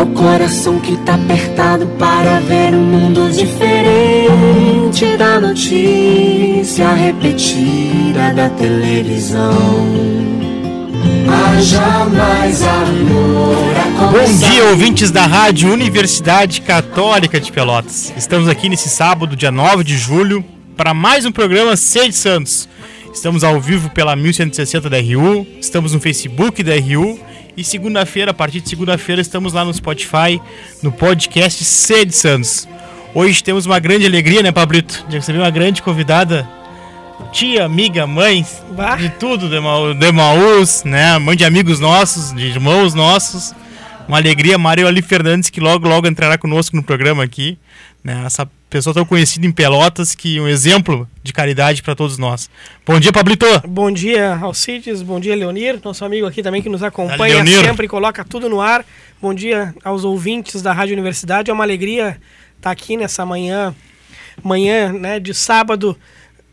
É o coração que tá apertado para ver um mundo diferente da notícia repetida da televisão. Bom dia, ouvintes da Rádio Universidade Católica de Pelotas. Estamos aqui nesse sábado, dia 9 de julho, para mais um programa Sede Santos. Estamos ao vivo pela 1160 da RU, estamos no Facebook da RU e segunda-feira, a partir de segunda-feira, estamos lá no Spotify, no podcast Sede Santos. Hoje temos uma grande alegria, né, Pablito? De receber uma grande convidada, tia, amiga, mãe, bah. de tudo, de, Emaús, né? Mãe de amigos nossos, de irmãos nossos. Uma alegria, Maria Ali Fernandes, que logo, logo entrará conosco no programa aqui. Né? Essa pessoa tão conhecida em Pelotas, que um exemplo de caridade para todos nós. Bom dia, Pablito. Bom dia, Alcides. Bom dia, Leonir, nosso amigo aqui também que nos acompanha sempre e coloca tudo no ar. Bom dia aos ouvintes da Rádio Universidade. É uma alegria estar aqui nessa manhã, manhã né, de sábado,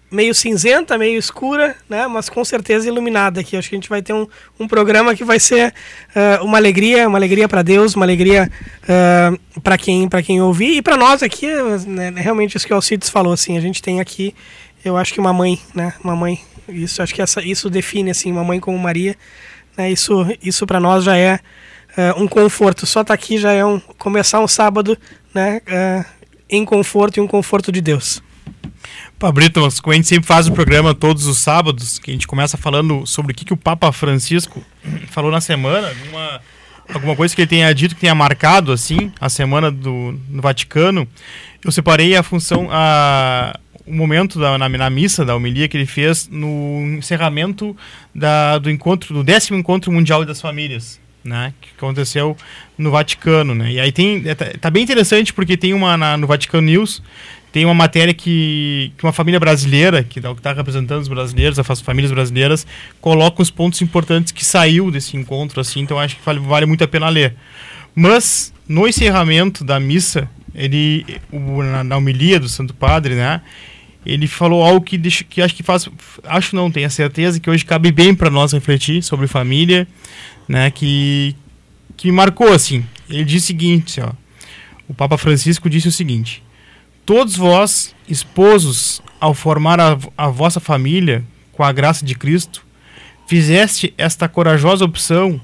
meio cinzenta, meio escura, né? Mas com certeza iluminada aqui. Acho que a gente vai ter um, um programa que vai ser uh, uma alegria, uma alegria para Deus, uma alegria uh, ah, para quem para quem ouvir e para nós aqui, né, realmente isso que o Alcides falou assim, a gente tem aqui, eu acho que uma mãe, né? Uma mãe. Isso acho que essa isso define assim, uma mãe como Maria, né? Isso isso para nós já é uh, um conforto. Só estar tá aqui já é um começar um sábado, né? em conforto e um conforto de Deus. Pabrito, gente sempre faz o programa todos os sábados, que a gente começa falando sobre o que, que o Papa Francisco falou na semana, alguma, alguma coisa que ele tenha dito, que tenha marcado, assim, a semana do, no Vaticano. Eu separei a função, a, o momento da, na, na, missa, da homilia que ele fez no encerramento da, do encontro, do décimo encontro mundial das famílias. Né, que aconteceu no Vaticano, né? E aí tem é, tá, tá bem interessante porque tem uma na, no Vaticano News tem uma matéria que, que uma família brasileira, que está representando os brasileiros, as famílias brasileiras, coloca os pontos importantes que saiu desse encontro, assim, então acho que vale, vale muito a pena ler. Mas, no encerramento da missa, ele, o, na, na homilia do Santo Padre, né, ele falou algo que, que acho que faz, acho não, tenho a certeza que hoje cabe bem para nós refletir sobre família, né, que, que me marcou, assim. Ele disse o seguinte, ó, o Papa Francisco disse o seguinte, Todos vós, esposos, ao formar a, a vossa família com a graça de Cristo, fizeste esta corajosa opção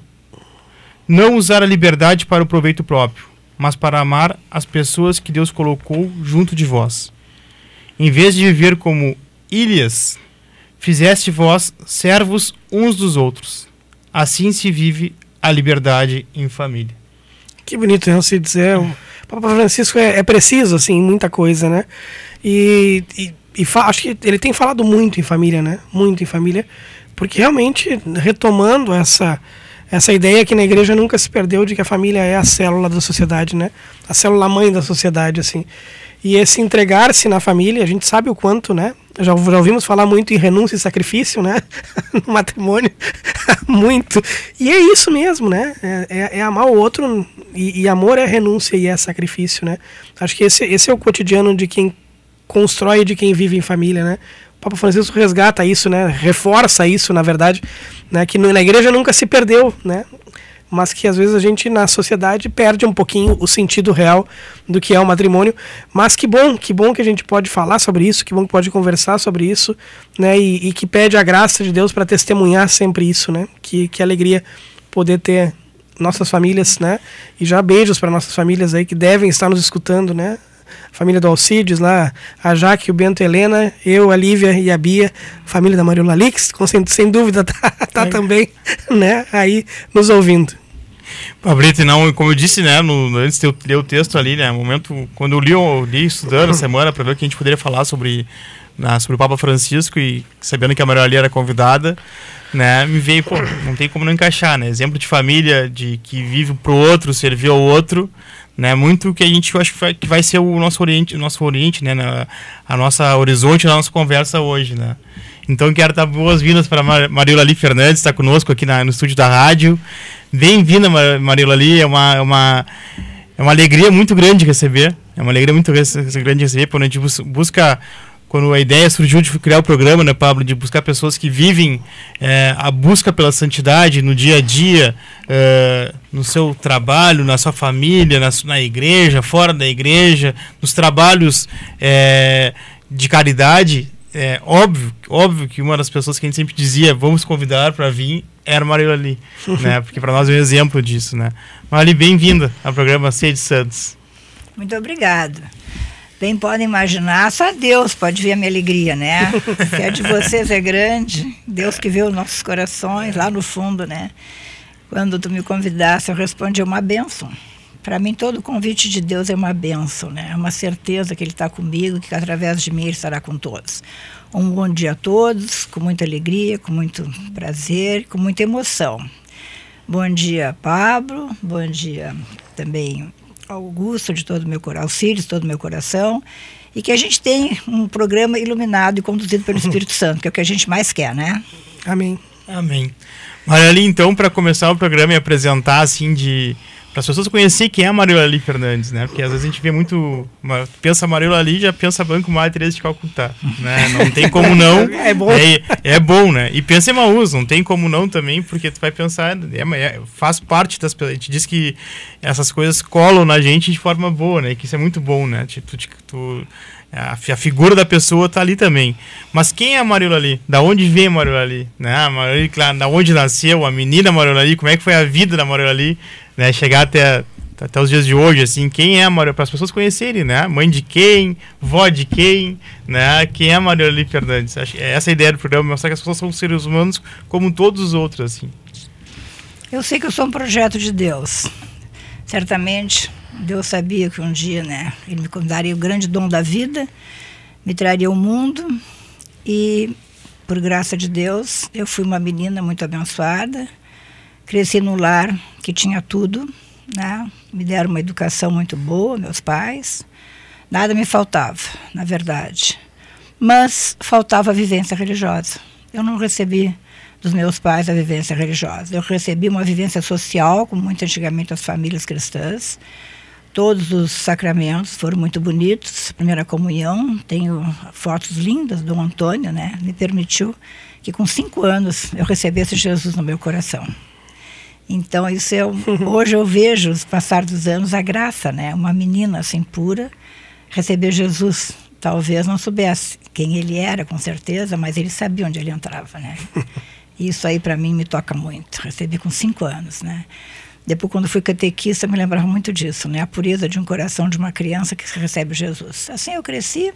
não usar a liberdade para o proveito próprio, mas para amar as pessoas que Deus colocou junto de vós. Em vez de viver como ilhas, fizeste vós servos uns dos outros. Assim se vive a liberdade em família. Que bonito, não se dizer. Papa Francisco é, é preciso, assim, muita coisa, né? E, e, e acho que ele tem falado muito em família, né? Muito em família, porque realmente, retomando essa, essa ideia que na igreja nunca se perdeu de que a família é a célula da sociedade, né? A célula mãe da sociedade, assim. E esse entregar-se na família, a gente sabe o quanto, né? Já, já ouvimos falar muito em renúncia e sacrifício, né? no matrimônio, muito. E é isso mesmo, né? É, é, é amar o outro, e, e, amor é renúncia e é sacrifício, né? Acho que esse, esse é o cotidiano de quem constrói e de quem vive em família, né? O Papa Francisco resgata isso, né? Reforça isso, na verdade, né? Que na igreja nunca se perdeu, né? Mas que às vezes a gente na sociedade perde um pouquinho o sentido real do que é o matrimônio. Mas que bom, que bom que a gente pode falar sobre isso, que bom que pode conversar sobre isso, né? E, e que pede a graça de Deus para testemunhar sempre isso, né? Que, que alegria poder ter nossas famílias, né? E já beijos para nossas famílias aí que devem estar nos escutando, né? família do Alcides lá, a Jaque, o Bento, a Helena, eu, a Lívia e a Bia, família da Mariola Lix, sem, sem dúvida tá, tá também, né, aí nos ouvindo. Pablito, não, como eu disse, né, no, antes de eu ler o texto ali, né, momento, quando eu li, eu li estudando a semana para ver o que a gente poderia falar sobre, na, sobre o Papa Francisco e sabendo que a Maria era convidada, né, me veio, pô, não tem como não encaixar, né, exemplo de família, de que vive pro outro, servir ao outro, né? Muito que a gente eu acho que vai, ser o nosso oriente, o nosso oriente, né? Na, a nossa horizonte da nossa conversa hoje, né? Então quero dar boas-vindas para Mar Mariola Ali Fernandes, está conosco aqui na, no estúdio da rádio. Bem-vinda, Mar Mariola Ali, é uma, é uma é uma alegria muito grande receber, é uma alegria muito grande receber quando a gente busca quando a ideia surgiu de criar o programa, né, Pablo, de buscar pessoas que vivem é, a busca pela santidade no dia a dia, é, no seu trabalho, na sua família, na, na, igreja, fora da igreja, nos trabalhos é, de caridade, é óbvio, óbvio que uma das pessoas que a gente sempre dizia, vamos convidar para vir, era Maria Ali, né? Porque para nós é um exemplo disso, né? Maria bem-vinda ao programa Sede Santos. Muito obrigada. Bem podem imaginar, só Deus pode ver a minha alegria, né? que é de vocês é grande, Deus que vê os nossos corações lá no fundo, né? Quando tu me convidasse, eu respondi uma benção. Para mim, todo convite de Deus é uma benção, né? É uma certeza que Ele está comigo, que através de mim Ele estará com todos. Um bom dia a todos, com muita alegria, com muito prazer, com muita emoção. Bom dia, Pablo. Bom dia também Augusto, de todo o meu coração, Círio, de todo o meu coração, e que a gente tenha um programa iluminado e conduzido pelo Espírito Santo, que é o que a gente mais quer, né? Amém. Amém. Marali, então, para começar o programa e apresentar, assim, de para as pessoas conhecerem quem é a Mariola Ali Fernandes, né? Porque às vezes a gente vê muito. Uma, pensa Mariola Ali já pensa Banco Madre Teresa de Calcutá. Né? Não tem como não. é bom. É, é, bom, né? E pensa em Maús, não tem como não também, porque tu vai pensar. É, é, faz parte das pessoas. A gente diz que essas coisas colam na gente de forma boa, né? E que isso é muito bom, né? Tipo, tu, tu a, a, figura da pessoa tá ali também. Mas quem é a Mariola ali? Da onde vem a Mariola ali? Né? A Mariola ali, claro, da onde nasceu, a menina Mariola ali, como é que foi a vida da Mariola ali? Né, chegar até, até os dias de hoje, assim, quem é a Maria, para as pessoas conhecerem, né? Mãe de quem, vó de quem, né? Quem é a Maria Lee Fernandes? Acho, é essa a ideia do programa, mostrar que as pessoas são seres humanos como todos os outros, assim. Eu sei que eu sou um projeto de Deus. Certamente, Deus sabia que um dia, né, Ele me daria o grande dom da vida, me traria o mundo e, por graça de Deus, eu fui uma menina muito abençoada, Cresci no lar que tinha tudo, né? Me deram uma educação muito boa, meus pais. Nada me faltava, na verdade. Mas faltava a vivência religiosa. Eu não recebi dos meus pais a vivência religiosa. Eu recebi uma vivência social, como muito antigamente as famílias cristãs. Todos os sacramentos foram muito bonitos. Primeira comunhão, tenho fotos lindas do Antônio, né? Me permitiu que com cinco anos eu recebesse Jesus no meu coração. Então, isso é. Hoje eu vejo, os passar dos anos, a graça, né? Uma menina assim pura receber Jesus. Talvez não soubesse quem ele era, com certeza, mas ele sabia onde ele entrava, né? Isso aí para mim me toca muito. Recebi com cinco anos, né? Depois, quando fui catequista, me lembrava muito disso, né? A pureza de um coração de uma criança que recebe Jesus. Assim eu cresci.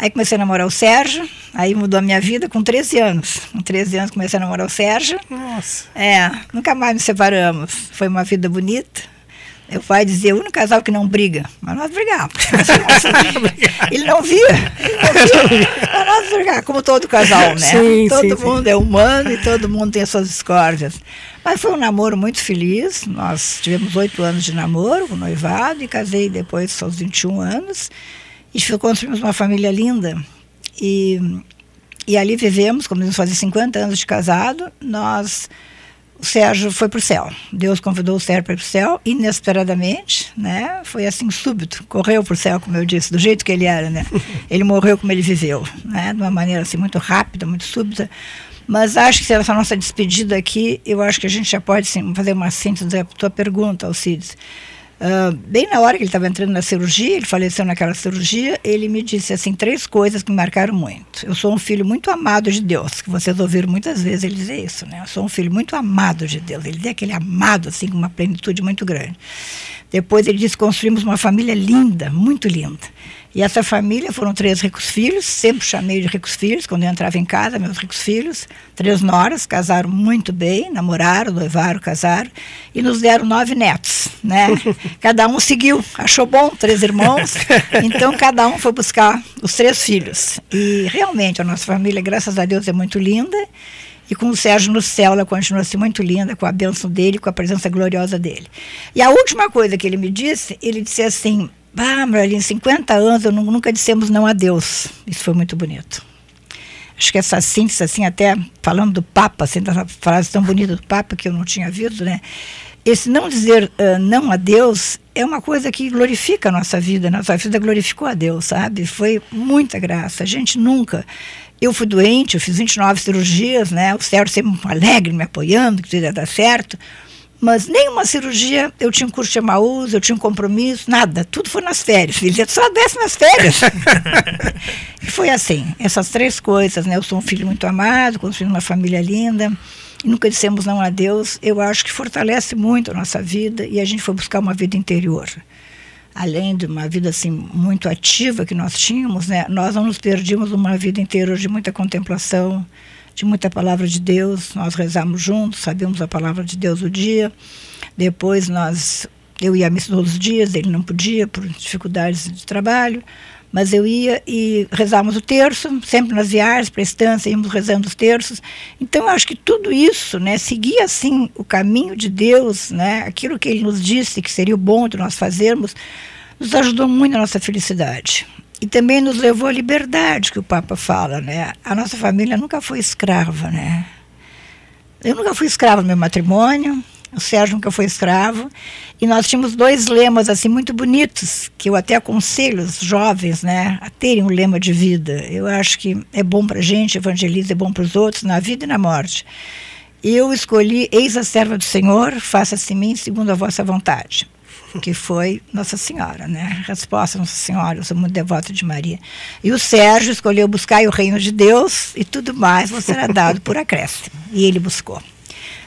Aí comecei a namorar o Sérgio, aí mudou a minha vida com 13 anos. Com 13 anos comecei a namorar o Sérgio. Nossa. É, nunca mais nos separamos. Foi uma vida bonita. Meu pai dizia, o único casal que não briga, mas nós brigávamos. ele não via, ele não via. Mas nós brigávamos, como todo casal, né? Sim, todo sim, mundo sim. é humano e todo mundo tem as suas discórdias. Mas foi um namoro muito feliz. Nós tivemos oito anos de namoro, com noivado, e casei depois aos 21 anos. E construímos uma família linda. E, e ali vivemos, como fazer 50 anos de casado, nós. O Sérgio foi para o céu. Deus convidou o Sérgio para ir para o céu, inesperadamente, né? Foi assim, súbito. Correu para o céu, como eu disse, do jeito que ele era, né? Ele morreu como ele viveu, né? De uma maneira assim, muito rápida, muito súbita. Mas acho que essa nossa despedida aqui, eu acho que a gente já pode sim, fazer uma síntese da tua pergunta, Alcides. Bem na hora que ele estava entrando na cirurgia, ele faleceu naquela cirurgia, ele me disse assim três coisas que me marcaram muito. Eu sou um filho muito amado de Deus, que vocês ouviram muitas vezes ele dizer isso, né? Eu sou um filho muito amado de Deus. Ele deu aquele amado assim com uma plenitude muito grande. Depois ele disse construímos uma família linda, muito linda. E essa família foram três ricos filhos, sempre chamei de ricos filhos, quando eu entrava em casa, meus ricos filhos, três noras, casaram muito bem, namoraram, noivaram, casaram, e nos deram nove netos, né? Cada um seguiu, achou bom, três irmãos, então cada um foi buscar os três filhos. E realmente a nossa família, graças a Deus, é muito linda, E com o Sérgio no céu, ela continua assim muito linda, com a bênção dele, com a presença gloriosa dele. E a última coisa que ele me disse, ele disse assim: Ah, Marlene, 50 anos, eu nunca dissemos não a Deus. Isso foi muito bonito. Acho que essa síntese, assim, até falando do Papa, assim, dessa frase tão bonita do Papa que eu não tinha visto, né? Esse não dizer uh, não a Deus é uma coisa que glorifica a nossa vida. Nossa vida glorificou a Deus, sabe? Foi muita graça. A gente nunca. Eu fui doente, eu fiz 29 cirurgias, né? O Sérgio sempre alegre, me apoiando, que tudo ia dar certo. Mas nenhuma cirurgia, eu tinha um curso de Emaús, eu tinha um compromisso, nada. Tudo foi nas férias. Ele só desce nas férias. e foi assim, essas três coisas, né? Eu sou um filho muito amado, construí uma família linda nunca dissemos não a Deus, eu acho que fortalece muito a nossa vida e a gente foi buscar uma vida interior. Além de uma vida assim muito ativa que nós tínhamos, né, nós não nos perdíamos uma vida interior de muita contemplação, de muita palavra de Deus. Nós rezamos juntos, sabíamos a palavra de Deus o dia. Depois nós eu ia a missa todos os dias, ele não podia por dificuldades de trabalho. Mas eu ia e rezávamos o terço, sempre nas viagens para a estância, íamos rezando os terços. Então, eu acho que tudo isso, né, seguir assim o caminho de Deus, né, aquilo que ele nos disse que seria o bom de nós fazermos, nos ajudou muito na nossa felicidade. E também nos levou à liberdade que o Papa fala, né? A nossa família nunca foi escrava, né? Eu nunca fui escrava no meu matrimônio, o Sérgio nunca foi escravo. E nós tínhamos dois lemas assim muito bonitos, que eu até aconselho os jovens né, a terem um lema de vida. Eu acho que é bom para a gente, evangeliza, é bom para os outros, na vida e na morte. Eu escolhi Eis a serva do Senhor, faça-se em mim segundo a vossa vontade que foi Nossa Senhora, né? Resposta Nossa Senhora, eu sou muito devota de Maria. E o Sérgio escolheu buscar o reino de Deus e tudo mais você será dado por acréscimo. E ele buscou.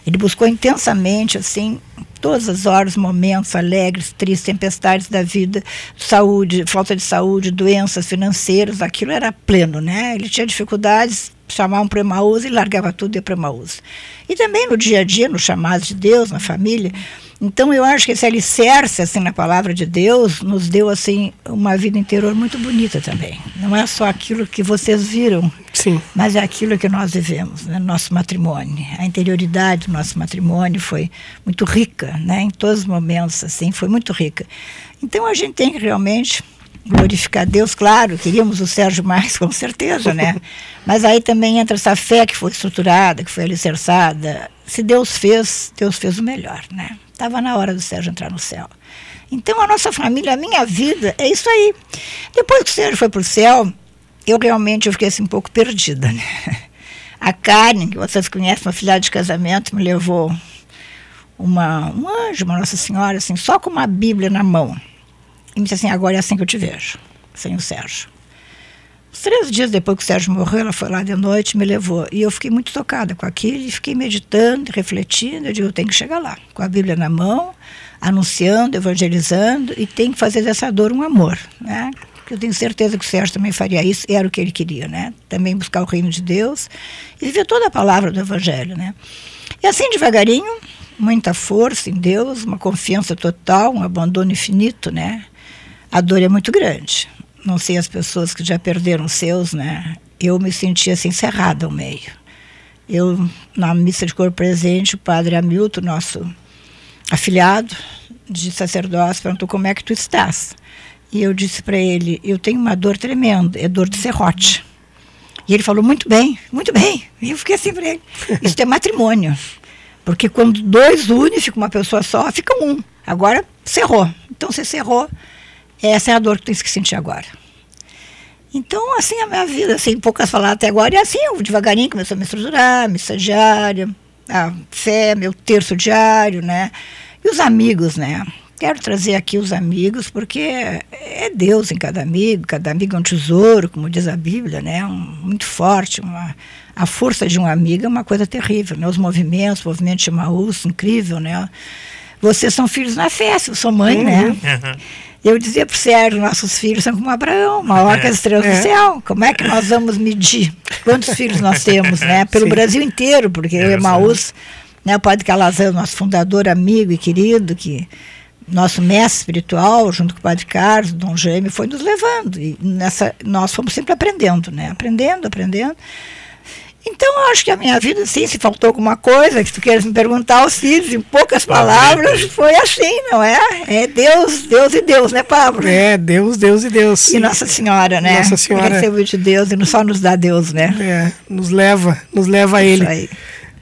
Ele buscou intensamente, assim, todas as horas, momentos alegres, tristes, tempestades da vida, saúde, falta de saúde, doenças financeiras, aquilo era pleno, né? Ele tinha dificuldades, chamavam para Emaús e largava tudo e ia para Emaús. E também no dia a dia, no chamado de Deus, na família, então eu acho que esse alicerce assim na palavra de Deus nos deu assim uma vida interior muito bonita também. Não é só aquilo que vocês viram, Sim. mas é aquilo que nós vivemos, né, nosso matrimônio. A interioridade do nosso matrimônio foi muito rica, né, em todos os momentos assim, foi muito rica. Então a gente tem que realmente glorificar Deus, claro, queríamos o Sérgio mais, com certeza, né? Mas aí também entra essa fé que foi estruturada, que foi alicerçada. Se Deus fez, Deus fez o melhor, né? Estava na hora do Sérgio entrar no céu. Então, a nossa família, a minha vida, é isso aí. Depois que o Sérgio foi para o céu, eu realmente eu fiquei assim, um pouco perdida. Né? A Karen, que vocês conhecem, uma filha de casamento, me levou uma, um anjo, uma Nossa Senhora, assim, só com uma Bíblia na mão. E me disse assim: agora é assim que eu te vejo, sem o Sérgio. Três dias depois que o Sérgio morreu, ela foi lá de noite me levou. E eu fiquei muito tocada com aquilo e fiquei meditando, refletindo. Eu digo, eu tenho que chegar lá, com a Bíblia na mão, anunciando, evangelizando, e tenho que fazer dessa dor um amor, né? Eu tenho certeza que o Sérgio também faria isso, era o que ele queria, né? Também buscar o reino de Deus e viver toda a palavra do Evangelho, né? E assim, devagarinho, muita força em Deus, uma confiança total, um abandono infinito, né? A dor é muito grande não sei as pessoas que já perderam seus, né? Eu me sentia assim encerrada ao meio. Eu na missa de corpo presente, o padre Hamilton, nosso afiliado de sacerdócio, perguntou como é que tu estás. E eu disse para ele, eu tenho uma dor tremenda, é dor de serrote. E ele falou, muito bem, muito bem. E eu fiquei assim para ele, isso é matrimônio. Porque quando dois unem, fica uma pessoa só, fica um. Agora, cerrou. Então, você cerrou, essa é a dor que tens que sentir agora. Então, assim, a minha vida, assim, poucas palavras até agora, e assim, eu devagarinho comecei a me estruturar, missa diária, a fé, meu terço diário, né? E os amigos, né? Quero trazer aqui os amigos, porque é Deus em cada amigo, cada amigo é um tesouro, como diz a Bíblia, né? Um, muito forte, uma, a força de um amigo é uma coisa terrível, né? Os movimentos, o movimento de Maús, incrível, né? Vocês são filhos na fé, eu sou mãe, né? uhum. Eu dizia para o Sérgio, nossos filhos são como Abraão, que as estrelas é. do céu. Como é que nós vamos medir quantos filhos nós temos, né? Pelo Sim. Brasil inteiro, porque é, o Emaús, né, o padre Calazan, nosso fundador, amigo e querido, que nosso mestre espiritual, junto com o padre Carlos, Dom Jaime, foi nos levando. E nessa, nós fomos sempre aprendendo, né? Aprendendo, aprendendo. Então, eu acho que a minha vida, sim, se faltou alguma coisa que tu queiras me perguntar, Cid, em poucas palavras, foi assim, não é? É Deus, Deus e Deus, né, Pablo? É, Deus, Deus e Deus. E Nossa Senhora, né? Nossa Senhora. Recebeu de Deus e não só nos dá Deus, né? É, nos leva, nos leva a Ele. Isso aí.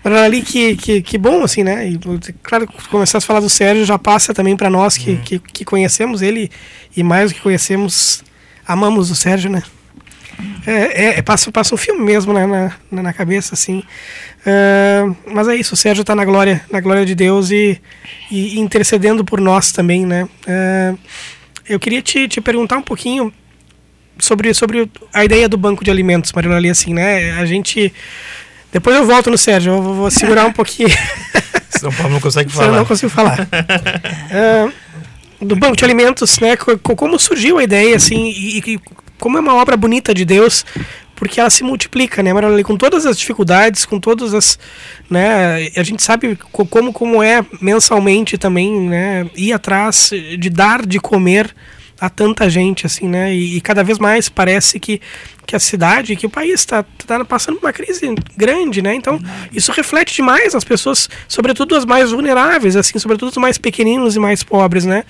Mas ali que, que, que bom, assim, né? E, claro, começar a falar do Sérgio já passa também para nós que, que, que conhecemos ele e mais do que conhecemos, amamos o Sérgio, né? É, é, é, passa, passa um filme mesmo né, na, na, cabeça, assim. Uh, mas é isso, o Sérgio está na glória, na glória de Deus e, e intercedendo por nós também, né? Uh, eu queria te, te perguntar um pouquinho sobre, sobre a ideia do banco de alimentos, Marina, ali assim, né? A gente... Depois eu volto no Sérgio, eu vou, vou segurar um pouquinho. Senão o Paulo não consegue Senão falar. eu não consigo falar. Uh, do banco de alimentos, né? co- co- Como surgiu a ideia, assim, e, e como é uma obra bonita de Deus, porque ela se multiplica, né, Marlene? Com todas as dificuldades, com todas as, né? A gente sabe co- como como é mensalmente também, né? Ir atrás de dar de comer a tanta gente, assim, né? E, e cada vez mais parece que, que a cidade, que o país está tá passando por uma crise grande, né? Então, isso reflete demais nas pessoas, sobretudo as mais vulneráveis, assim, sobretudo os mais pequeninos e mais pobres, né?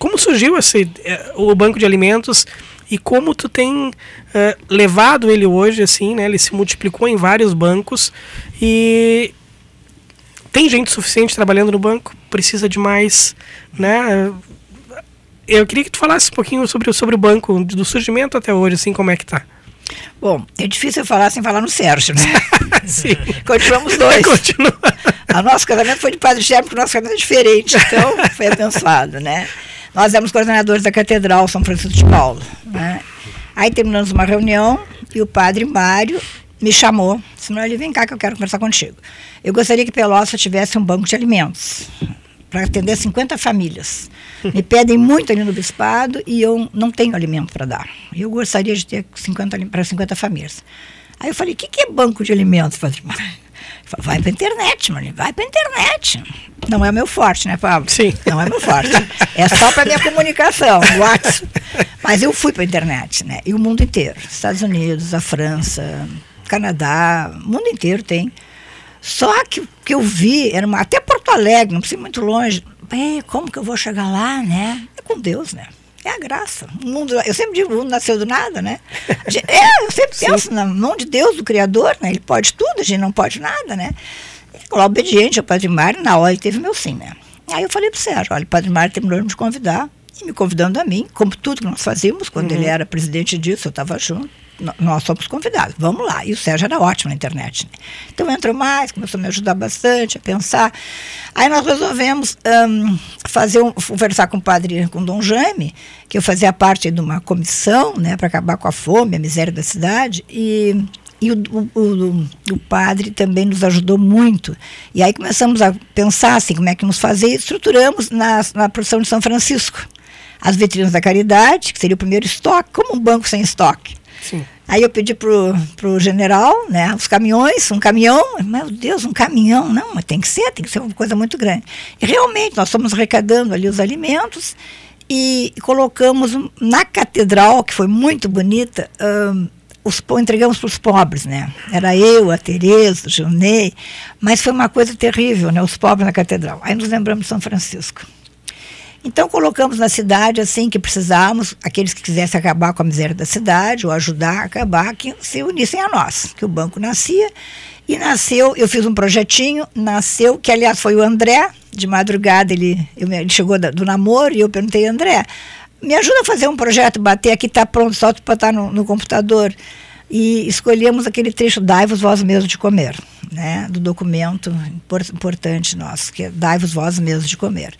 Como surgiu esse, eh, o banco de alimentos e como tu tem eh, levado ele hoje, assim, né? Ele se multiplicou em vários bancos e tem gente suficiente trabalhando no banco, precisa de mais, né? Eu queria que tu falasse um pouquinho sobre, o- sobre o banco, do surgimento até hoje, assim, como é que tá. Bom, é difícil eu falar sem falar no Sérgio, né? Sim. Continuamos dois. Continua. O nosso casamento foi de padre Sérgio, porque o nosso casamento é diferente, então foi abençoado, né? Nós éramos coordenadores da Catedral São Francisco de Paulo, né? Aí terminamos uma reunião e o padre Mário me chamou, disse, ele vem cá que eu quero conversar contigo. Eu gostaria que Pelosa tivesse um banco de alimentos para atender 50 famílias. Me pedem muito ali no bispado e eu não tenho alimento para dar. Eu gostaria de ter 50 para 50 famílias. Aí eu falei, o que, que é banco de alimentos, padre Mário? Vai para internet, mano, vai para internet. Não é o meu forte, né, Pablo? Sim. Não é meu forte. É só para minha comunicação, WhatsApp. Mas eu fui para internet, né? E o mundo inteiro. Estados Unidos, a França, Canadá, o mundo inteiro tem. Só que o que eu vi era uma, até Porto Alegre, não precisa ir muito longe. É, como que eu vou chegar lá, né? É com Deus, né? É a graça. O mundo, eu sempre digo, o mundo nasceu do nada, né? É, eu sempre penso na mão de Deus, do Criador, né? Ele pode tudo, a gente não pode nada, né? E, lá, obediente ao Padre Mário, na hora ele teve meu sim, né? Aí eu falei pro Sérgio, olha, o Padre Mário terminou de me convidar, e me convidando a mim, como tudo que nós fazíamos, quando ele era presidente disso, eu estava junto, nós somos convidados, vamos lá. E o Sérgio era ótimo na internet. Né? Então entrou mais, começou a me ajudar bastante a pensar. Aí nós resolvemos hum, fazer um, conversar com o padre, com o Dom Jaime, que eu fazia parte de uma comissão né, para acabar com a fome, a miséria da cidade, e e o, o, o, o padre também nos ajudou muito. E aí começamos a pensar assim, como é que vamos fazer, e estruturamos na, na produção de São Francisco. As vitrinas da caridade, que seria o primeiro estoque, como um banco sem estoque. Sim. Aí eu pedi pro, pro general, né, os caminhões, um caminhão, meu Deus, um caminhão, não, mas tem que ser, tem que ser uma coisa muito grande. E realmente nós fomos arrecadando ali os alimentos e colocamos um- na catedral, que foi muito bonita, hum, os, entregamos para os pobres, né? Era eu, a Tereza, o Gilney, mas foi uma coisa terrível, né? Os pobres na catedral. Aí nos lembramos de São Francisco. Então colocamos na cidade assim que precisávamos, aqueles que quisessem acabar com a miséria da cidade ou ajudar a acabar, que se unissem a nós, que o banco nascia e nasceu, eu fiz um projetinho, nasceu, que aliás foi o André, de madrugada ele, ele chegou do namoro e eu perguntei, André, me ajuda a fazer um projeto, bater aqui, está pronto, só tu botar no, no computador. E escolhemos aquele trecho, dai-vos vós mesmos de comer, né, do documento impor- importante nosso, que é dai-vos vós mesmos de comer.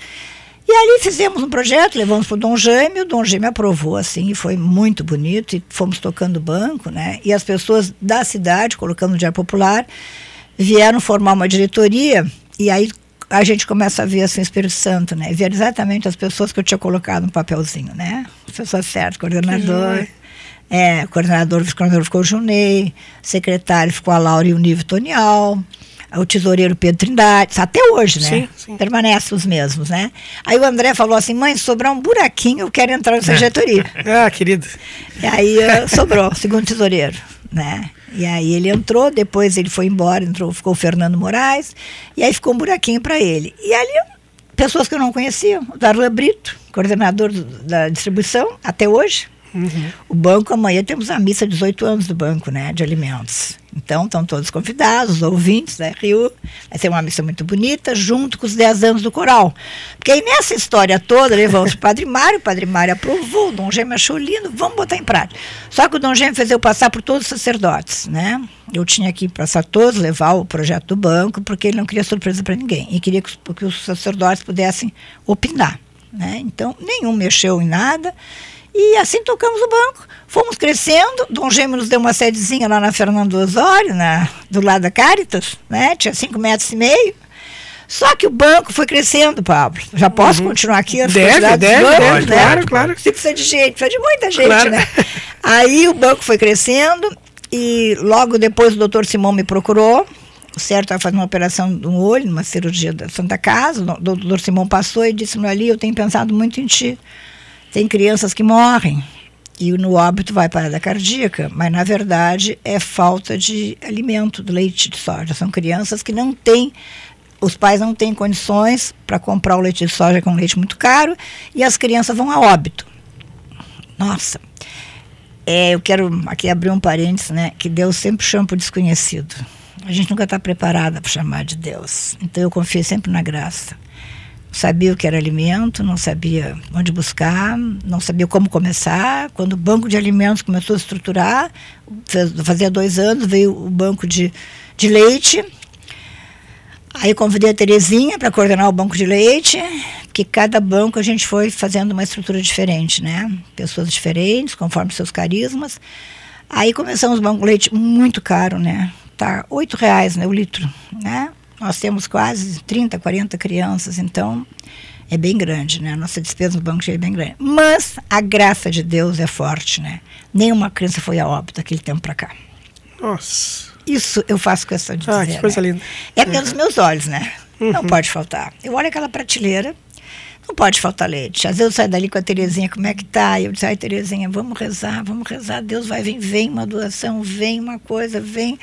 E ali fizemos um projeto, levamos para o Dom Jaime, o Dom Jaime aprovou, assim, foi muito bonito, e fomos tocando o banco, né? E as pessoas da cidade, colocando no Diário Popular, vieram formar uma diretoria, e aí a gente começa a ver assim, o Espírito Santo, né? Ver exatamente as pessoas que eu tinha colocado no papelzinho, né? As pessoas certas, coordenador. É, coordenador, vice-coordenador ficou o Junei, secretário ficou a Laura e o Nível Tonial, o tesoureiro Pedro Trindade, até hoje, né? Sim, sim. Permanece os mesmos, né? Aí o André falou assim, mãe, sobrar um buraquinho, eu quero entrar nessa diretoria. Ah, querido. e aí eh, sobrou, segundo tesoureiro. né? E aí ele entrou, depois ele foi embora, entrou, ficou o Fernando Moraes, e aí ficou um buraquinho para ele. E ali, pessoas que eu não conhecia, o Darlan Brito, coordenador do, da distribuição, até hoje, Uhum. O banco, amanhã temos a missa 18 anos do banco, né, de alimentos. Então, estão todos convidados, os ouvintes né, Rio. Vai ser uma missa muito bonita, junto com os 10 anos do coral. Porque aí nessa história toda, levamos o Padre Mário, o Padre Mário aprovou, o Dom Gêmeo achou lindo, vamos botar em prática. Só que o Dom Gêmeo fez eu passar por todos os sacerdotes, né? Eu tinha que passar todos, levar o projeto do banco, porque ele não queria surpresa para ninguém. E queria que, que os sacerdotes pudessem opinar. Né? Então, nenhum mexeu em nada. E assim tocamos o banco. Fomos crescendo. Dom Gêmeo nos deu uma sedezinha lá na Fernando Osório, na, do lado da Caritas, né? Tinha cinco metros e meio. Só que o banco foi crescendo, Pablo. Já posso uhum. continuar aqui? As deve, deve, deve, né? claro, claro. Se precisa de gente, precisa de muita gente, claro. né? Aí o banco foi crescendo e logo depois o doutor Simão me procurou. O certo estava fazendo uma operação no olho, uma cirurgia da Santa Casa. O doutor Simão passou e disse-me ali, eu tenho pensado muito em ti. Tem crianças que morrem e no óbito vai para a cardíaca, mas na verdade é falta de alimento, de leite de soja. São crianças que não têm, os pais não têm condições para comprar o leite de soja com leite muito caro e as crianças vão a óbito. Nossa, é, eu quero aqui abrir um parênteses, né? Que Deus sempre chama o desconhecido. A gente nunca está preparada para chamar de Deus. Então eu confio sempre na graça sabia o que era alimento, não sabia onde buscar, não sabia como começar. Quando o banco de alimentos começou a estruturar, fazia dois anos, veio o banco de, de leite. Aí convidei a Terezinha para coordenar o banco de leite, que cada banco a gente foi fazendo uma estrutura diferente, né? Pessoas diferentes, conforme seus carismas. Aí começamos o banco de leite muito caro, né? Tá oito reais né, o litro, né? Nós temos quase 30, 40 crianças, então é bem grande, né? A nossa despesa no banco é bem grande. Mas a graça de Deus é forte, né? Nenhuma criança foi a óbito daquele tempo para cá. Nossa. Isso eu faço questão de ah, dizer. Que coisa né? linda. É pelos uhum. meus olhos, né? Uhum. Não pode faltar. Eu olho aquela prateleira, não pode faltar leite. Às vezes eu saio dali com a Terezinha, como é que tá? E eu disse, ai, Terezinha, vamos rezar, vamos rezar. Deus vai vir, vem uma doação, vem uma coisa, vem.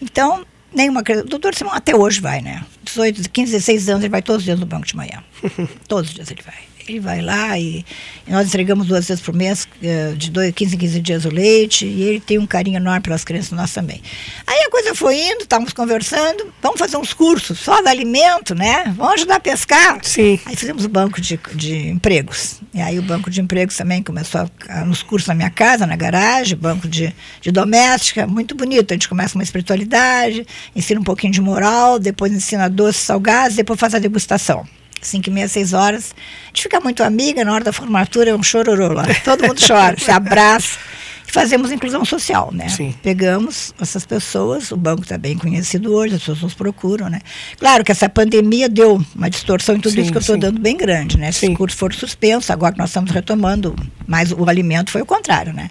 Então, Nenhuma criança. O doutor Simão até hoje vai, né? 18, 15, 16 anos, ele vai todos os dias no banco de manhã. todos os dias ele vai. Ele vai lá e, e nós entregamos duas vezes por mês, uh, de dois, 15 em 15 dias o leite, e ele tem um carinho enorme pelas crianças, nós também. Aí a coisa foi indo, estávamos conversando, vamos fazer uns cursos só de alimento, né? Vamos ajudar a pescar. Sim. Aí fizemos o banco de, de empregos. E aí o banco de empregos também começou a, a, nos cursos na minha casa, na garagem, banco de, de doméstica, muito bonito. A gente começa com uma espiritualidade, ensina um pouquinho de moral, depois ensina doces salgados, depois faz a degustação. 5 e meia, 6 horas. A gente fica muito amiga, na hora da formatura é um chororô lá. Todo mundo chora, se abraça. E fazemos inclusão social, né? Sim. Pegamos essas pessoas, o banco está bem conhecido hoje, as pessoas nos procuram, né? Claro que essa pandemia deu uma distorção em tudo sim, isso que eu estou dando bem grande, né? Esses sim. cursos foram suspensos, agora que nós estamos retomando, mas o alimento foi o contrário, né?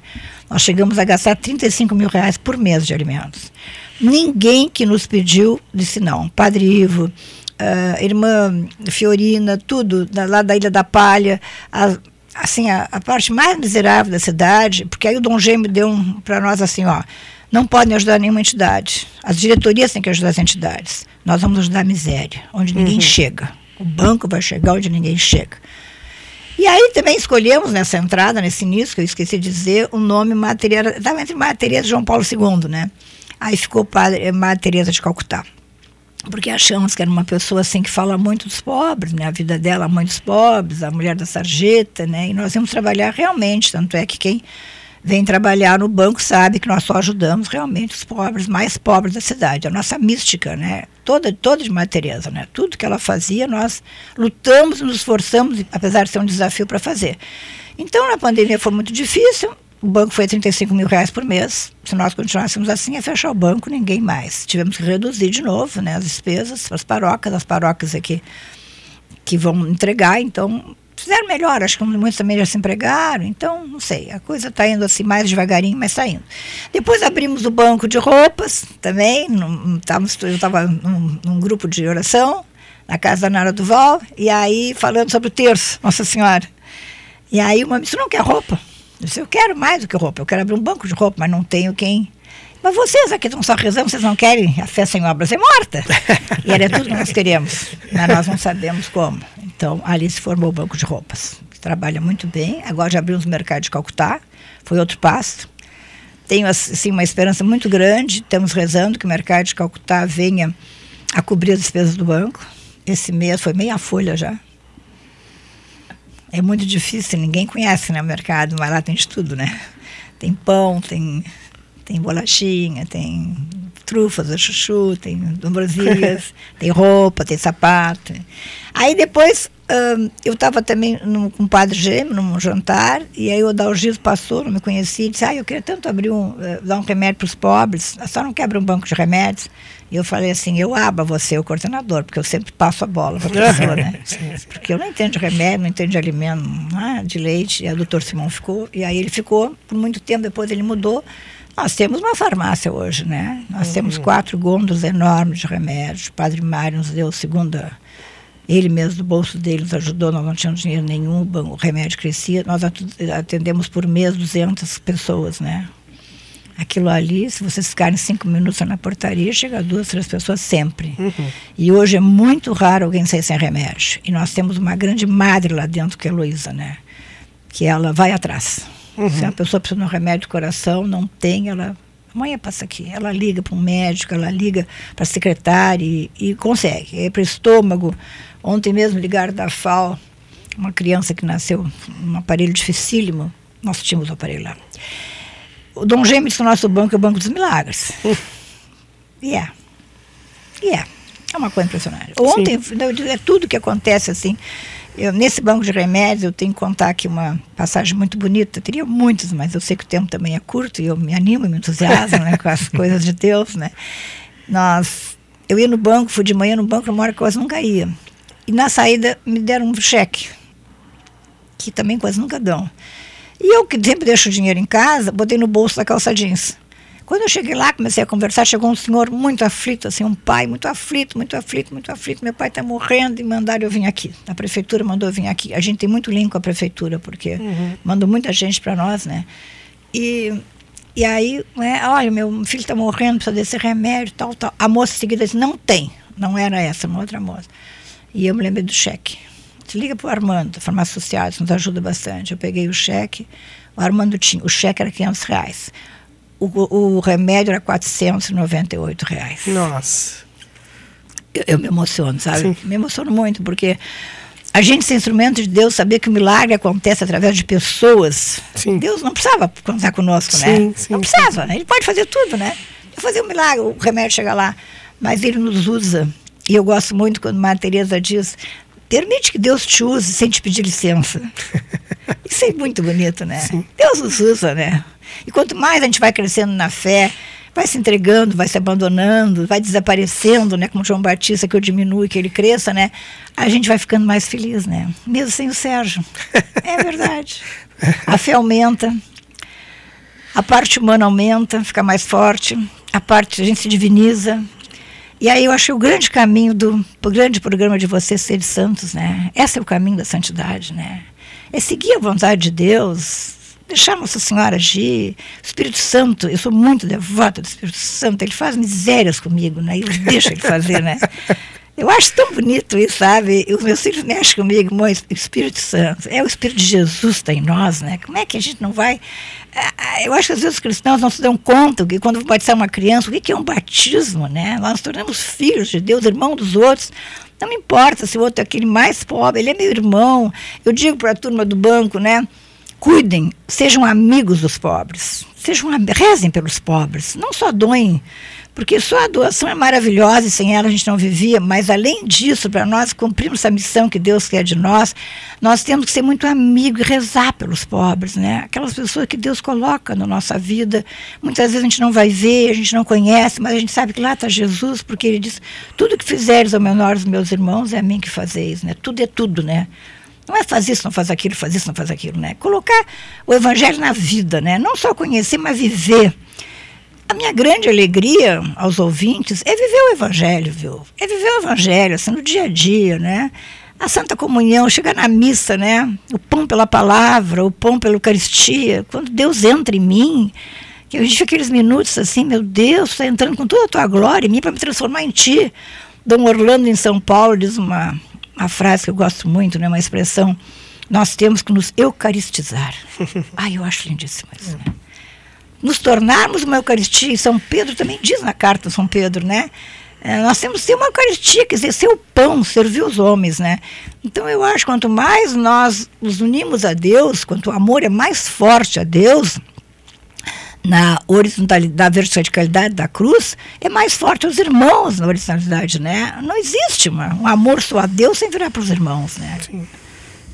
Nós chegamos a gastar 35 mil reais por mês de alimentos. Ninguém que nos pediu disse não. Padre Ivo, uh, irmã Fiorina, tudo, da, lá da Ilha da Palha, a, assim, a, a, parte mais miserável da cidade, porque aí o Dom Gêmeo deu um, para nós assim, ó, não podem ajudar nenhuma entidade. As diretorias têm que ajudar as entidades. Nós vamos ajudar a miséria, onde ninguém uhum. chega. O banco vai chegar onde ninguém chega. E aí também escolhemos nessa entrada, nesse início, que eu esqueci de dizer, o nome Maria estava entre Maria Teresa e João Paulo II, né? Aí ficou Padre, Maria Teresa de Calcutá porque achamos que era uma pessoa assim que fala muito dos pobres, né? A vida dela muitos pobres, a mulher da sarjeta, né? E nós vamos trabalhar realmente, tanto é que quem vem trabalhar no banco sabe que nós só ajudamos realmente os pobres, mais pobres da cidade. A nossa mística, né? Toda, toda de Maria Teresa, né? Tudo que ela fazia, nós lutamos, nos esforçamos, apesar de ser um desafio para fazer. Então, na pandemia foi muito difícil, o banco foi 35 mil reais por mês. Se nós continuássemos assim, ia fechar o banco, ninguém mais. Tivemos que reduzir de novo né, as despesas para as paróquias, as paróquias aqui que vão entregar, então fizeram melhor, acho que muitos também já se empregaram, então não sei, a coisa está indo assim mais devagarinho, mas está indo. Depois abrimos o banco de roupas também, num, távamos, eu estava num, num, grupo de oração na casa da Nara Duval, e aí falando sobre o terço, Nossa Senhora. E aí uma disse, não quer roupa? Eu disse, eu quero mais do que roupa, eu quero abrir um banco de roupa, mas não tenho quem mas vocês aqui estão só rezando, vocês não querem a fé sem obras é morta. E era tudo que nós queremos, mas nós não sabemos como. Então, ali se formou o Banco de Roupas, que trabalha muito bem. Agora já abrimos o mercado de Calcutá, foi outro passo. Tenho assim, uma esperança muito grande, estamos rezando que o mercado de Calcutá venha a cobrir as despesas do banco. Esse mês foi meia folha já. É muito difícil, ninguém conhece né, o mercado, mas lá tem de tudo, né? Tem pão, tem tem bolachinha, tem trufas, chuchu, tem dombrosias, tem roupa, tem sapato. Aí depois eu estava também no, com o padre Gêmeo num jantar, e aí o Dalgis passou, não me conhecia, e disse, ah, eu queria tanto abrir um, uh, dar um remédio para os pobres, só não quebra um banco de remédios. E eu falei assim, eu aba você, o coordenador, porque eu sempre passo a bola para a pessoa, né? Porque eu não entendo de remédio, não entendo de alimento, é? de leite, e o doutor Simão ficou, e aí ele ficou por muito tempo, depois ele mudou, nós temos uma farmácia hoje, né? Nós uhum. temos quatro gôndolas enormes de remédios. O padre Mário nos deu segunda. Ele mesmo, do bolso dele, nos ajudou. Nós não tínhamos dinheiro nenhum, o remédio crescia. Nós atendemos por mês 200 pessoas, né? Aquilo ali, se vocês ficarem cinco minutos na portaria, chega a duas, três pessoas sempre. Uhum. E hoje é muito raro alguém sair sem remédio. E nós temos uma grande madre lá dentro, que é a Heloísa, né? Que ela vai atrás. Uhum. Se a pessoa precisa de um remédio de coração, não tem, ela. Amanhã passa aqui. Ela liga para um médico, ela liga para a secretária e, e consegue. É para o estômago. Ontem mesmo ligaram da FAO, uma criança que nasceu num aparelho dificílimo. Nós tínhamos o aparelho lá. O Dom Gêmeos do nosso banco é o Banco dos Milagres. E é. E é. É uma coisa impressionante. Ontem, é tudo que acontece assim. Eu, nesse banco de remédios, eu tenho que contar aqui uma passagem muito bonita. Eu teria muitas, mas eu sei que o tempo também é curto e eu me animo, me entusiasmo né, com as coisas de Deus. Né? Nós, eu ia no banco, fui de manhã no banco, uma hora que quase nunca ia. E na saída me deram um cheque, que também quase nunca dão. E eu, que sempre deixo o dinheiro em casa, botei no bolso da calça jeans. Quando eu cheguei lá, comecei a conversar, chegou um senhor muito aflito, assim, um pai muito aflito, muito aflito, muito aflito. Meu pai está morrendo e mandaram eu vir aqui. A prefeitura mandou eu vir aqui. A gente tem muito link com a prefeitura, porque uhum. mandou muita gente para nós, né? E, e aí, né, olha, meu filho está morrendo, precisa desse remédio, tal, tal. A moça seguida disse, não tem. Não era essa, uma outra moça. E eu me lembrei do cheque. Disse, liga para o Armando, farmácia social, isso nos ajuda bastante. Eu peguei o cheque, o Armando tinha, o cheque era 500 reais o, o remédio era 498 reais. Nossa. Eu, eu me emociono, sabe? Sim. Me emociono muito, porque a gente ser instrumento de Deus, saber que o milagre acontece através de pessoas. Sim. Deus não precisava contar conosco, né? sim, né? Sim, não precisava, né? Ele pode fazer tudo, né? Fazer um milagre, o remédio chega lá. Mas ele nos usa. E eu gosto muito quando Maria Teresa diz: permite que Deus te use sem te pedir licença. Isso é muito bonito, né? Sim. Deus nos usa, né? E quanto mais a gente vai crescendo na fé, vai se entregando, vai se abandonando, vai desaparecendo, né? Como João Batista, que eu diminui, que ele cresça, né? A gente vai ficando mais feliz, né? Mesmo sem o Sérgio. É verdade. A fé aumenta, a parte humana aumenta, fica mais forte, a parte a gente se diviniza. E aí eu acho o grande caminho do o grande programa de vocês ser santos, né? Esse é o caminho da santidade, né? É seguir a vontade de Deus, deixar Nossa Senhora agir. O Espírito Santo, eu sou muito devota do Espírito Santo, ele faz misérias comigo, né? Eu deixo ele fazer, né? Eu acho tão bonito isso, sabe? Os meus filhos mexem comigo, mãe, Espírito Santo. É o Espírito de Jesus está em nós, né? Como é que a gente não vai. Ah, ah, eu acho que às vezes os cristãos não se dão conta que quando batizar uma criança, o que é um batismo, né? Nós nos tornamos filhos de Deus, irmão dos outros. Não me importa se o outro é aquele mais pobre, ele é meu irmão. Eu digo para a turma do banco, né? Cuidem, sejam amigos dos pobres, sejam rezem pelos pobres, não só doem, porque só a doação é maravilhosa e sem ela a gente não vivia, mas além disso, para nós cumprirmos essa missão que Deus quer de nós, nós temos que ser muito amigo e rezar pelos pobres, né? Aquelas pessoas que Deus coloca na nossa vida, muitas vezes a gente não vai ver, a gente não conhece, mas a gente sabe que lá está Jesus, porque ele diz: tudo que fizeres ao menor dos meus irmãos é a mim que fazeis, né? Tudo é tudo, né? Não é fazer isso, não faz aquilo, fazer isso, não faz aquilo, né? Colocar o evangelho na vida, né? Não só conhecer, mas viver. A minha grande alegria aos ouvintes é viver o evangelho, viu? É viver o evangelho, assim, no dia a dia, né? A Santa Comunhão, chegar na missa, né? O pão pela palavra, o pão pela Eucaristia. Quando Deus entra em mim, Eu tive aqueles minutos assim, meu Deus, está entrando com toda a tua glória em mim para me transformar em ti. Dom Orlando, em São Paulo, diz uma, uma frase que eu gosto muito, né, uma expressão. Nós temos que nos eucaristizar. Ai, eu acho lindíssimo isso. Né? Nos tornarmos uma Eucaristia. E São Pedro também diz na carta São Pedro, né? É, nós temos que ser uma Eucaristia, quer dizer, ser o pão, servir os homens, né? Então eu acho quanto mais nós nos unimos a Deus, quanto o amor é mais forte a Deus, na horizontalidade, da verticalidade da cruz, é mais forte os irmãos na horizontalidade, né? Não existe uma, um amor só a Deus sem virar para os irmãos, né? Sim.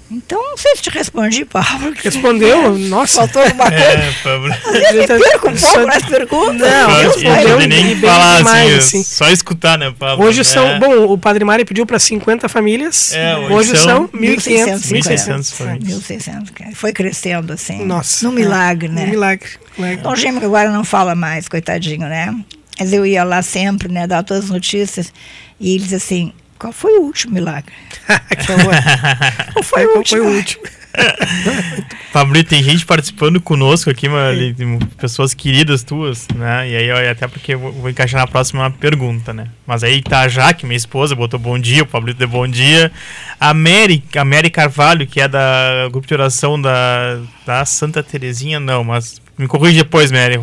Então, não sei se te respondi, Pablo. Respondeu? É, Nossa. Faltou alguma coisa. É, Pablo. Às vezes me perco um pouco nas perguntas. Não, respondeu nem, falar assim, assim, só escutar, né, Pablo? Hoje são, é. bom, o Padre Mário pediu para 50 famílias. É, hoje, hoje são 1.500. 1.600 famílias. 1.600. Foi crescendo, assim. Nossa. Num milagre, né? Um milagre. milagre. Então, o Gêmeo agora não fala mais, coitadinho, né? Mas eu ia lá sempre, né, dar todas as notícias. E ele diz assim, qual foi o último milagre? Qual foi, o, último? foi o último? Fabrício, tem gente participando conosco aqui, mano, pessoas queridas tuas, né? E aí, até porque eu vou encaixar na próxima pergunta, né? Mas aí tá a Jaque, minha esposa, botou bom dia, o Fabrício deu bom dia. A Mary, a Mary Carvalho, que é da grupo de oração da, da Santa Terezinha, não, mas me corrige depois, Mary.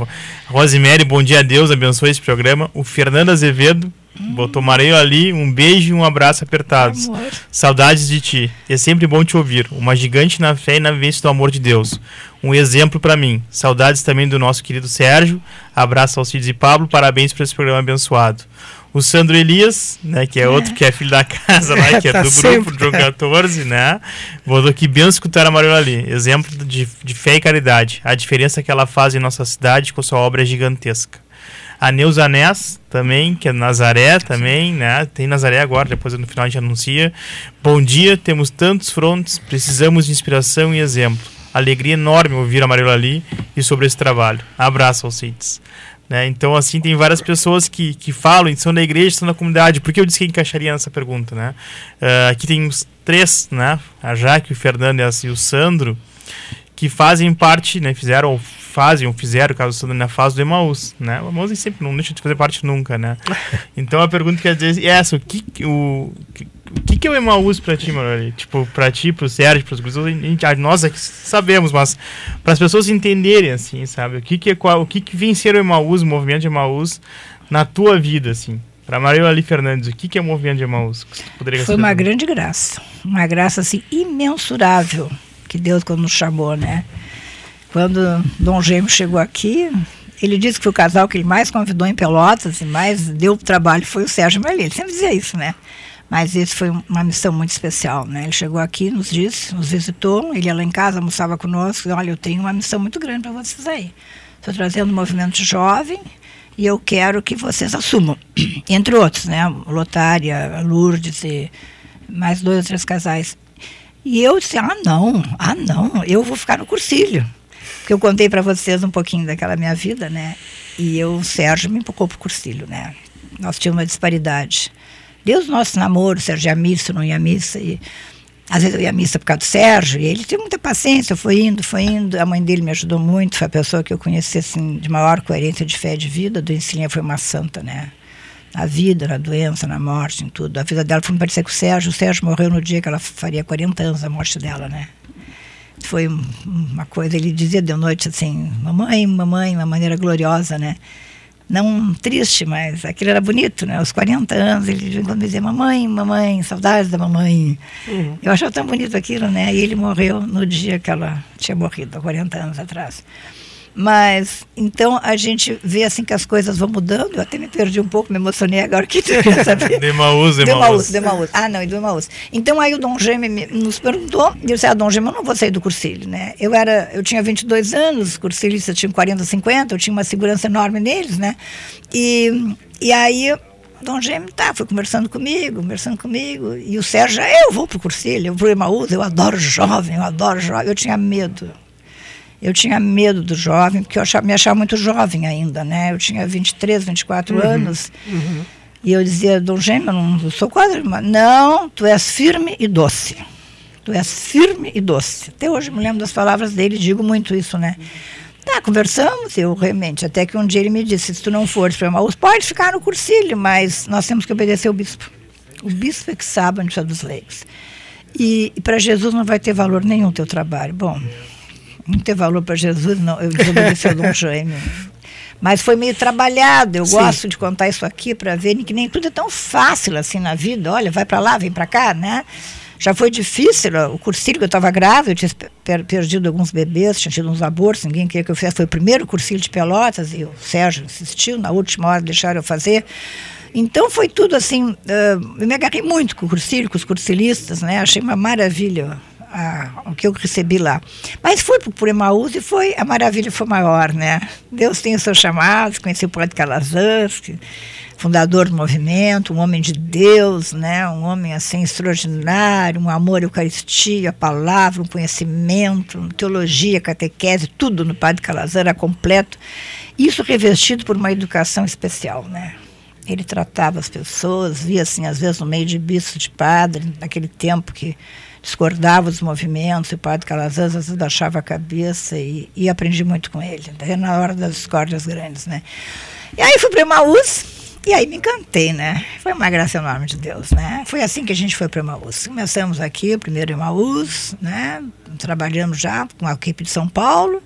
Rosemary, bom dia a Deus, abençoe esse programa. O Fernando Azevedo, Botou Mareio ali, um beijo e um abraço apertados. Amor. Saudades de ti. É sempre bom te ouvir. Uma gigante na fé e na vivência do amor de Deus. Um exemplo para mim. Saudades também do nosso querido Sérgio. Abraço aos filhos e Pablo. Parabéns por esse programa abençoado. O Sandro Elias, né, que é, é. outro que é filho da casa lá, que é tá do grupo João 14, né? Botou que bem escutar a Mariola ali. Exemplo de, de fé e caridade. A diferença que ela faz em nossa cidade com sua obra é gigantesca. A Neuza Ness também, que é Nazaré também, né? Tem Nazaré agora, depois no final a gente anuncia. Bom dia, temos tantos frontes, precisamos de inspiração e exemplo. Alegria enorme ouvir a Marila ali e sobre esse trabalho. Abraço aos CITES. Né? Então, assim, tem várias pessoas que, que falam, são da igreja, são da comunidade. Por que eu disse que encaixaria nessa pergunta, né? Uh, aqui tem uns três, né? A Jaque, o Fernando e o Sandro, que fazem parte, né? Fizeram fazem ou fizeram, caso estando na fase do Emaús, né? O Emaús sempre não deixa de fazer parte nunca, né? Então a pergunta que às vezes é essa, o que o, o que, que é o Emaús pra ti, mano? Tipo, pra ti, pro Sérgio, pros grupos, nós aqui sabemos, mas para as pessoas entenderem, assim, sabe? O que que é qual, o que que vem ser o Emaús, o movimento de Emaús na tua vida, assim? Para Maria Ali Fernandes, o que, que é o movimento de Emaús? Foi uma grande graça, uma graça assim imensurável que Deus quando nos chamou, né? Quando Dom Gêmeo chegou aqui, ele disse que o casal que ele mais convidou em Pelotas e mais deu trabalho foi o Sérgio Merli. Ele sempre dizia isso, né? Mas isso foi uma missão muito especial, né? Ele chegou aqui, nos disse, nos visitou, ele ia lá em casa, almoçava conosco, olha, eu tenho uma missão muito grande para vocês aí. Estou trazendo um movimento jovem e eu quero que vocês assumam. Entre outros, né? Lotária, Lourdes e mais dois ou três casais. E eu disse, ah, não, ah, não, eu vou ficar no cursilho. Porque eu contei para vocês um pouquinho daquela minha vida, né? E eu, o Sérgio me empocou pro cursilho, né? Nós tínhamos uma disparidade. Deus nosso namoro, o Sérgio ia missa, não ia missa. E às vezes eu ia à missa por causa do Sérgio, e ele tinha muita paciência, foi indo, foi indo. A mãe dele me ajudou muito, foi a pessoa que eu conheci assim, de maior coerência de fé e de vida. Do Encilinha foi uma santa, né? Na vida, na doença, na morte, em tudo. A vida dela foi parecer com o Sérgio. O Sérgio morreu no dia que ela faria 40 anos da morte dela, né? foi uma coisa, ele dizia de noite assim, mamãe, mamãe, uma maneira gloriosa, né? Não triste, mas aquilo era bonito, né? Aos 40 anos, ele quando me dizia, mamãe, mamãe, saudades da mamãe. Uhum. Eu achava tão bonito aquilo, né? E ele morreu no dia que ela tinha morrido, há 40 anos atrás. Mas, então, a gente vê assim que as coisas vão mudando. Eu até me perdi um pouco, me emocionei agora que tu quer saber. Demaús, Demaús. Demaús, Ah, não, e do Emaús. Então, aí o Dom Gêmeo nos perguntou, e eu disse, ah, Dom Gêmeo, eu não vou sair do cursilho, né? Eu, era, eu tinha 22 anos, os cursilistas tinham 40, 50, eu tinha uma segurança enorme neles, né? E, e aí... Dom Gêmeo tá, foi conversando comigo, conversando comigo. E o Sérgio, eu vou pro cursilho, eu vou pro Emaús, eu adoro jovem, eu adoro jovem. Eu tinha medo eu tinha medo do jovem, porque eu achava, me achava muito jovem ainda, né? Eu tinha 23, 24 uhum, anos. Uhum. E eu dizia, Dom Gêmeo, eu não sou quase irmã. Não, tu és firme e doce. Tu és firme e doce. Até hoje me lembro das palavras dele, digo muito isso, né? Tá, conversamos, eu realmente, até que um dia ele me disse, se tu não fores para Emaús, pode ficar no cursilho, mas nós temos que obedecer o bispo. O bispo é que sabe onde dos leigos. E, e para Jesus não vai ter valor nenhum o teu trabalho. Bom, não ter valor para Jesus, não, eu desobedeci o Dom Jaime. Mas foi meio trabalhado. Eu Sim. gosto de contar isso aqui para ver que nem tudo é tão fácil assim na vida. Olha, vai para lá, vem para cá, né? Já foi difícil. O cursilho que eu estava grávida, eu tinha per perdido alguns bebês, tinha tido uns abortos, ninguém queria que eu fizesse. Foi o primeiro cursilho de Pelotas e o Sérgio insistiu, na última hora deixaram eu fazer. Então foi tudo assim. Uh, eu me agarrei muito com o cursilho, com os cursilistas, né? Achei uma maravilha a, o que eu recebi lá. Mas fui por Emaús e foi, a maravilha foi maior, né? Deus tem os seus chamados, conheci o Padre Calazans, fundador do movimento, um homem de Deus, né? Um homem assim extraordinário, um amor à Eucaristia, a palavra, um conhecimento, teologia, catequese, tudo no Padre Calazans era completo. Isso revestido por uma educação especial, né? Ele tratava as pessoas, via assim, às vezes no meio de bicho de padre, naquele tempo que discordava dos movimentos, o padre Calazans às vezes baixava a cabeça e, e aprendi muito com ele, daí na hora das discórdias grandes, né. E aí fui para Emaús, e aí me encantei, né? Foi uma graça enorme de Deus, né? Foi assim que a gente foi para Emaús. Começamos aqui, primeiro em Emaús, né? Trabalhamos já com a equipe de São Paulo.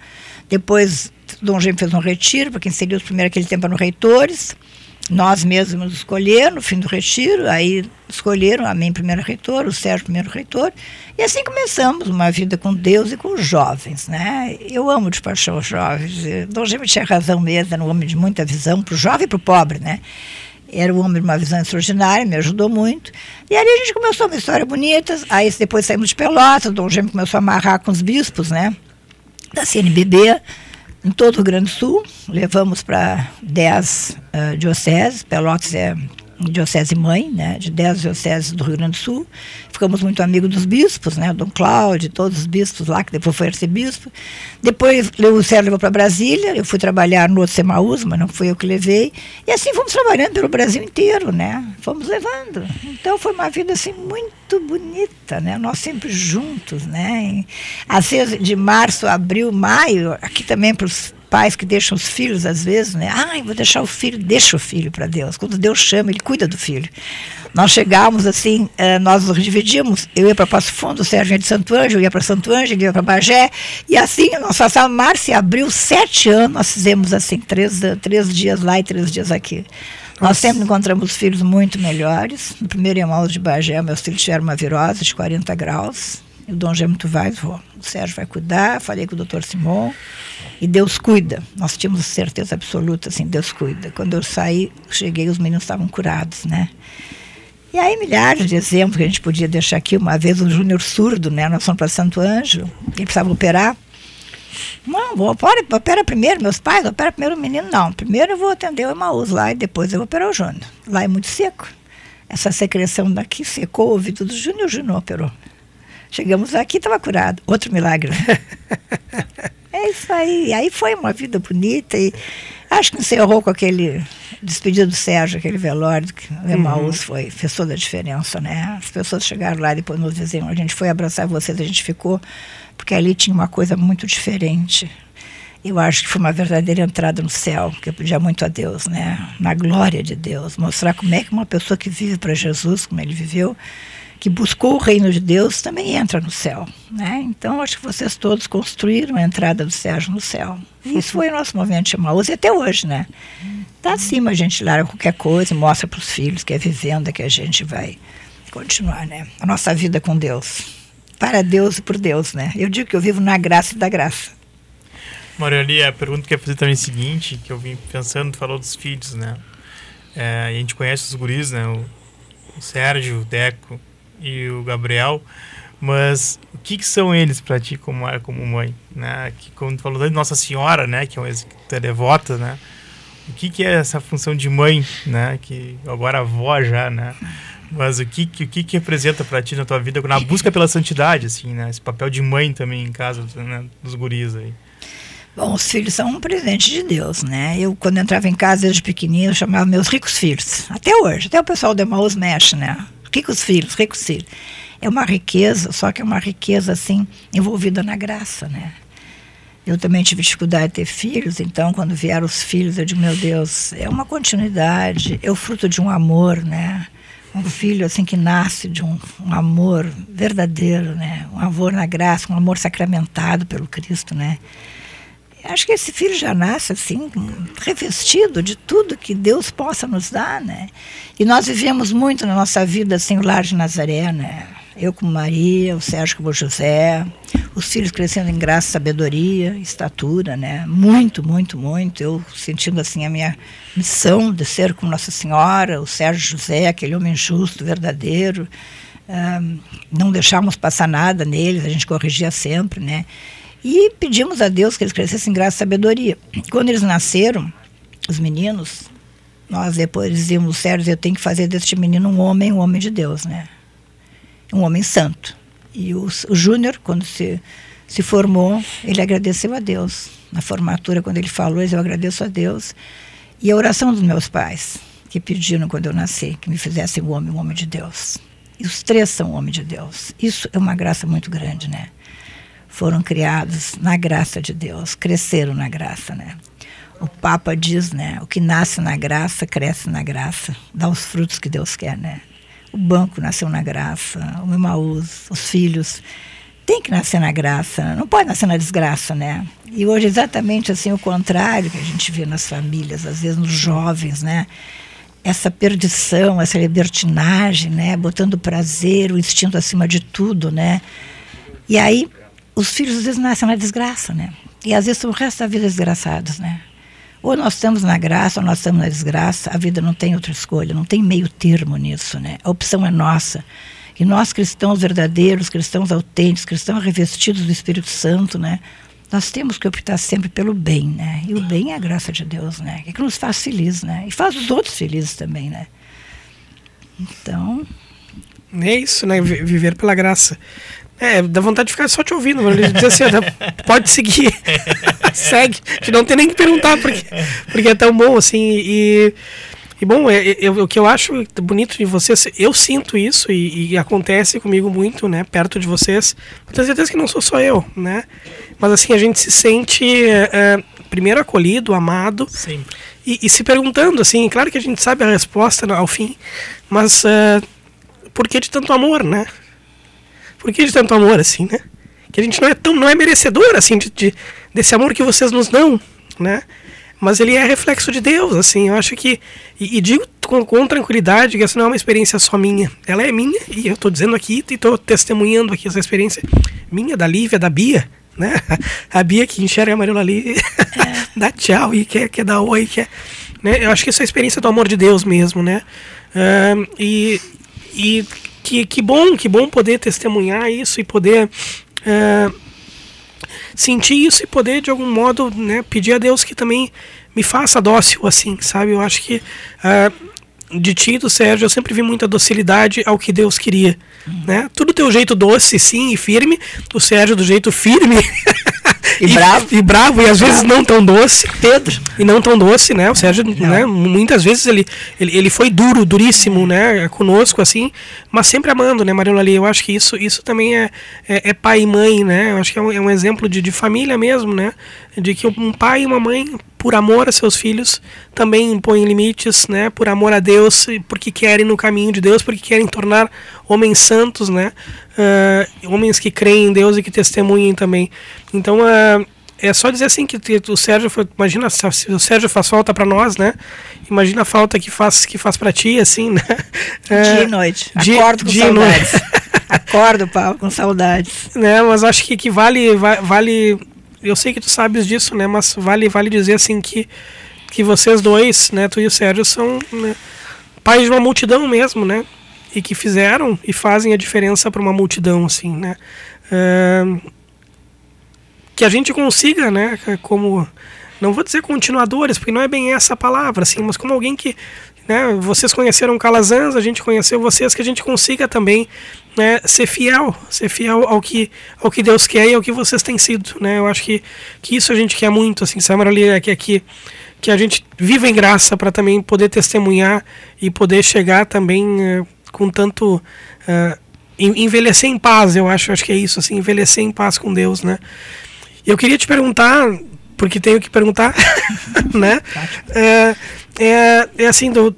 Depois, Dom Gêmeo fez um retiro, para quem seria os primeiros aquele tempo no Reitores nós mesmos escolheram no fim do retiro, aí escolheram a mim primeiro reitor, o Sérgio primeiro reitor, e assim começamos uma vida com Deus e com os jovens, né? Eu amo de paixão os jovens. Dom Gêmeo tinha razão mesmo, era um homem de muita visão, para o jovem e para o pobre, né? Era um homem de uma visão extraordinária, me ajudou muito. E ali a gente começou uma história bonita, aí depois saímos de Pelotas, Dom Gêmeo começou a amarrar com os bispos, né? Da CNBB, em todo o Rio Grande do Sul. Levamos para 10 uh, dioceses, Pelotas é diocese mãe, né, de 10 dioceses do Rio Grande do Sul. Ficamos muito amigos dos bispos, né, Dom Cláudio, todos os bispos lá, que depois foi arcebispo. Depois o Sérgio levou para Brasília, eu fui trabalhar no outro Semaús, mas não fui eu que levei. E assim fomos trabalhando pelo Brasil inteiro, né, fomos levando. Então foi uma vida assim muito bonita, né, nós sempre juntos, né. Às vezes de março, abril, maio, aqui também para os pais que deixam os filhos, às vezes, né? Ai, vou deixar o filho, deixa o filho para Deus. Quando Deus chama, ele cuida do filho. Nós chegávamos assim, eh, nós nos dividíamos. Eu ia para Passo Fundo, o Sérgio ia de Santo Ângelo, eu ia para Santo Ângelo, ia para Bagé. E assim, nós passávamos março e abril, sete anos, nós fizemos assim, três, três dias lá e três dias aqui. Nós sempre encontramos filhos muito melhores. No primeiro irmão de Bagé, meus filhos tiveram uma virose de 40 graus. O Dom Gêmeo, tu vais, vou. O Sérgio vai cuidar. Falei com o doutor Simon. E Deus cuida. Nós tínhamos certeza absoluta, assim, Deus cuida. Quando eu saí, cheguei, os meninos estavam curados, né? E aí, milhares de exemplos que a gente podia deixar aqui. Uma vez, um júnior surdo, né? Nós fomos para Santo Anjo. Ele precisava operar. Não, vou, opera, opera primeiro, meus pais, opera primeiro o menino. Não, primeiro eu vou atender o Emaús lá e depois eu vou operar o Júnior. Lá é muito seco. Essa secreção daqui secou o ouvido do Júnior, o Júnior operou. Chegamos aqui, estava curado. Outro milagre. é isso aí. Aí foi uma vida bonita e acho que encerrou com aquele despedido do Sérgio, aquele velório que o Emaús uhum. foi, fez toda a diferença, né? As pessoas chegaram lá e depois nos diziam, a gente foi abraçar vocês, a gente ficou, porque ali tinha uma coisa muito diferente. Eu acho que foi uma verdadeira entrada no céu, que eu pedia muito a Deus, né? Na glória de Deus, mostrar como é que uma pessoa que vive para Jesus, como ele viveu, que buscou o reino de Deus também entra no céu. Né? Então, acho que vocês todos construíram a entrada do Sérgio no céu. E isso foi o nosso movimento de Maús e até hoje, né? Tá acima a gente larga qualquer coisa, mostra para os filhos que é vivenda que a gente vai continuar, né? A nossa vida com Deus. Para Deus e por Deus, né? Eu digo que eu vivo na graça e da graça. Mariali, a pergunta que eu ia fazer também é a seguinte, que eu vim pensando, tu falou dos filhos, né? É, a gente conhece os guris, né? O, o Sérgio, o Deco, e o Gabriel, mas o que, que são eles para ti como como mãe, né? Que quando falou de Nossa Senhora, né, que é uma é devota, né? O que, que é essa função de mãe, né? Que agora avó já, né? Mas o que, o que, que representa para ti na tua vida na busca pela santidade, assim, né? Esse papel de mãe também em casa né? dos guris aí. Bom, os filhos são um presente de Deus, né? Eu, quando entrava em casa desde pequenininho, eu chamava meus ricos filhos. Até hoje, até o pessoal do Emaús mexe, né? Ricos filhos, ricos filhos. É uma riqueza, só que é uma riqueza assim envolvida na graça, né? Eu também tive dificuldade de ter filhos, então quando vieram os filhos, eu digo, meu Deus, é uma continuidade, é o fruto de um amor, né? Um filho assim que nasce de um, um amor verdadeiro, né? Um amor na graça, um amor sacramentado pelo Cristo, né? Acho que esse filho já nasce assim, revestido de tudo que Deus possa nos dar, né? E nós vivemos muito na nossa vida assim, o lar de Nazaré, né? Eu como Maria, o Sérgio como José, os filhos crescendo em graça, sabedoria, estatura, né? Muito, muito, muito. Eu sentindo assim a minha missão de ser como Nossa Senhora, o Sérgio José, aquele homem justo, verdadeiro. Um, não deixávamos passar nada neles, a gente corrigia sempre, né? E pedimos a Deus que eles crescessem em graça e sabedoria. Quando eles nasceram, os meninos, nós depois dizíamos, Sérgio, eu tenho que fazer deste menino um homem, um homem de Deus, né? Um homem santo. E o, o Júnior, quando se, se formou, ele agradeceu a Deus. Na formatura, quando ele falou, eu agradeço a Deus. E a oração dos meus pais, que pediram quando eu nasci, que me fizessem um homem, um homem de Deus. E os três são homem de Deus. Isso é uma graça muito grande, né? Foram criados na graça de Deus, cresceram na graça, né? O Papa diz, né? O que nasce na graça, cresce na graça, dá os frutos que Deus quer, né? O banco nasceu na graça, o Emaús, os filhos. Tem que nascer na graça, não pode nascer na desgraça, né? E hoje exatamente assim o contrário que a gente vê nas famílias, às vezes nos jovens, né? Essa perdição, essa libertinagem, né? Botando o prazer, o instinto acima de tudo, né? E aí os filhos às vezes nascem na desgraça, né? E às vezes o resto da vida desgraçados, né? Ou nós estamos na graça ou nós estamos na desgraça. A vida não tem outra escolha, não tem meio termo nisso, né? A opção é nossa. E nós cristãos verdadeiros, cristãos autênticos, cristãos revestidos do Espírito Santo, né? Nós temos que optar sempre pelo bem, né? E o bem é a graça de Deus, né? É que nos faz felizes, né? E faz os outros felizes também, né? Então... É isso, né? Viver pela graça. É, dá vontade de ficar só te ouvindo, mano. Dizer assim, pode seguir. Segue. Que não tem nem que perguntar, porque, porque é tão bom, assim. E, e bom, é, é, o que eu acho bonito de vocês, eu sinto isso e, e, acontece comigo muito, né? Perto de vocês. tenho certeza que não sou só eu, né? Mas assim, a gente se sente é, primeiro acolhido, amado. Sempre. E, e, se perguntando, assim, claro que a gente sabe a resposta ao fim, mas uh, por que de tanto amor, né? Por que de tanto amor assim, né? Que a gente não é tão não é merecedor assim de, de desse amor que vocês nos dão, né? Mas ele é reflexo de Deus, assim. Eu acho que e, e digo com, com, tranquilidade que essa não é uma experiência só minha. Ela é minha e eu estou dizendo aqui e estou testemunhando aqui essa experiência minha, da Lívia, da Bia, né? A Bia que enxerga a Marila ali, é. dá tchau e quer, quer dar oi, quer, né? Eu acho que essa é a experiência do amor de Deus mesmo, né? E, e que, que bom, que bom poder testemunhar isso e poder é, sentir isso e poder de algum modo né, pedir a Deus que também me faça dócil assim, sabe? Eu acho que é, de ti do Sérgio eu sempre vi muita docilidade ao que Deus queria, né? Tudo teu jeito doce, sim, e firme, o Sérgio do jeito firme. E, e, bravo. E bravo, e às vezes não tão doce. Pedro. E não tão doce, né? O Sérgio, né? Muitas vezes ele, ele, ele foi duro, duríssimo, né? Conosco, assim, mas sempre amando, né, Mariana ali? Eu acho que isso, isso também é, é, é, pai e mãe, né? Eu acho que é um, é um exemplo de, de família mesmo, né? De que um pai e uma mãe, por amor a seus filhos, também impõem limites, né? Por amor a Deus, porque querem no caminho de Deus, porque querem tornar homens santos, né? Uh, homens que creem em Deus e que testemunhem também. Então, uh, é só dizer assim que o Sérgio foi, imagina se o Sérgio faz falta para nós, né? Imagina a falta que faz que faz para ti, assim, né? Dia e noite. Dia, Acordo com dia saudades. Acordo, Paulo, com saudades. Né? Mas acho que, que vale, vale, eu sei que tu sabes disso, né? Mas vale, vale dizer assim que que vocês dois, né? Tu e o Sérgio são né, pais de uma multidão mesmo, né? E que fizeram e fazem a diferença para uma multidão, assim, né? Que a gente consiga, né, como não vou dizer continuadores, porque não é bem essa a palavra, assim, mas como alguém que, né, vocês conheceram Calazans, a gente conheceu vocês, que a gente consiga também, né, ser fiel, ser fiel ao que, ao que Deus quer e ao que vocês têm sido, né, eu acho que, que isso a gente quer muito, assim, Samara ali é que aqui que a gente viva em graça para também poder testemunhar e poder chegar também uh, com tanto uh, envelhecer em paz, eu acho, acho que é isso, assim, envelhecer em paz com Deus, né? Eu queria te perguntar, porque tenho que perguntar, né? É, é, é, assim, do,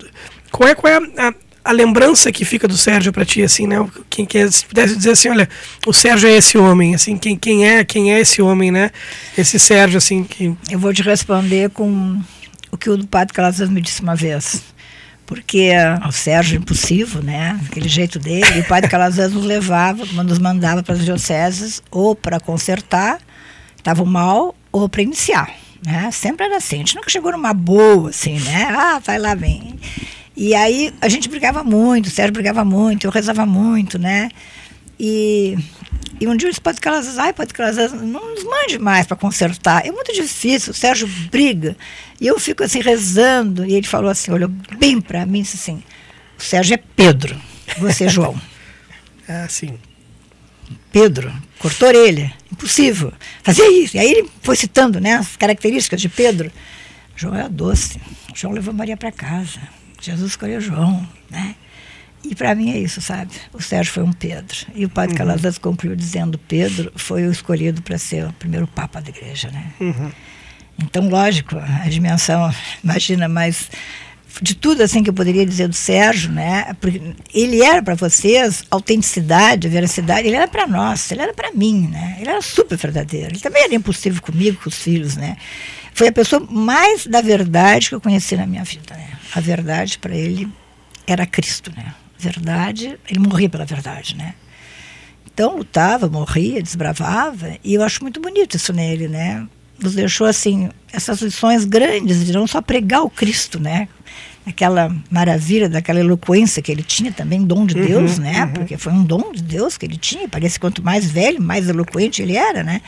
qual é, qual é a, a lembrança que fica do Sérgio para ti, assim, né? Quem quer, se pudesse dizer assim, olha, o Sérgio é esse homem, assim, quem, quem é, quem é esse homem, né? Esse Sérgio, assim, que... Eu vou te responder com o que o padre Calazans me disse uma vez. Porque o Sérgio impulsivo, né? Aquele jeito dele, e o padre Calazans nos levava, nos mandava para as dioceses ou para consertar, estavam mal, ou para iniciar. Né? Sempre era assim. A gente nunca chegou numa boa, assim, né? Ah, vai lá, vem. E aí a gente brigava muito, o Sérgio brigava muito, eu rezava muito, né? E, e um dia eu disse, que elas, ai, que elas não nos mande mais para consertar. É muito difícil, o Sérgio briga. E eu fico assim rezando. E ele falou assim, olhou bem para mim disse assim, o Sérgio é Pedro, você é João. ah, sim. Pedro, cortou a orelha, impossível. Fazia isso. E aí ele foi citando né, as características de Pedro. João é doce. João levou Maria para casa. Jesus escolheu João, né? E para mim é isso, sabe? O Sérgio foi um Pedro. E o padre uhum. Calazans concluiu dizendo Pedro foi o escolhido para ser o primeiro papa da igreja, né? Uhum. Então, lógico, a dimensão, imagina, mas de tudo assim que eu poderia dizer do Sérgio, né? Porque ele era para vocês autenticidade, veracidade, ele era para nós, ele era para mim, né? Ele era super verdadeiro. Ele também era impossível comigo, com os filhos, né? Foi a pessoa mais da verdade que eu conheci na minha vida, né? A verdade para ele era Cristo, né? Verdade, ele morria pela verdade, né? Então lutava, morria, desbravava, e eu acho muito bonito isso nele, né? Nos deixou assim essas lições grandes de não só pregar o Cristo, né? Aquela maravilha, daquela eloquência que ele tinha também, dom de Deus, uhum, né? Uhum. Porque foi um dom de Deus que ele tinha. Parece que quanto mais velho, mais eloquente ele era, né?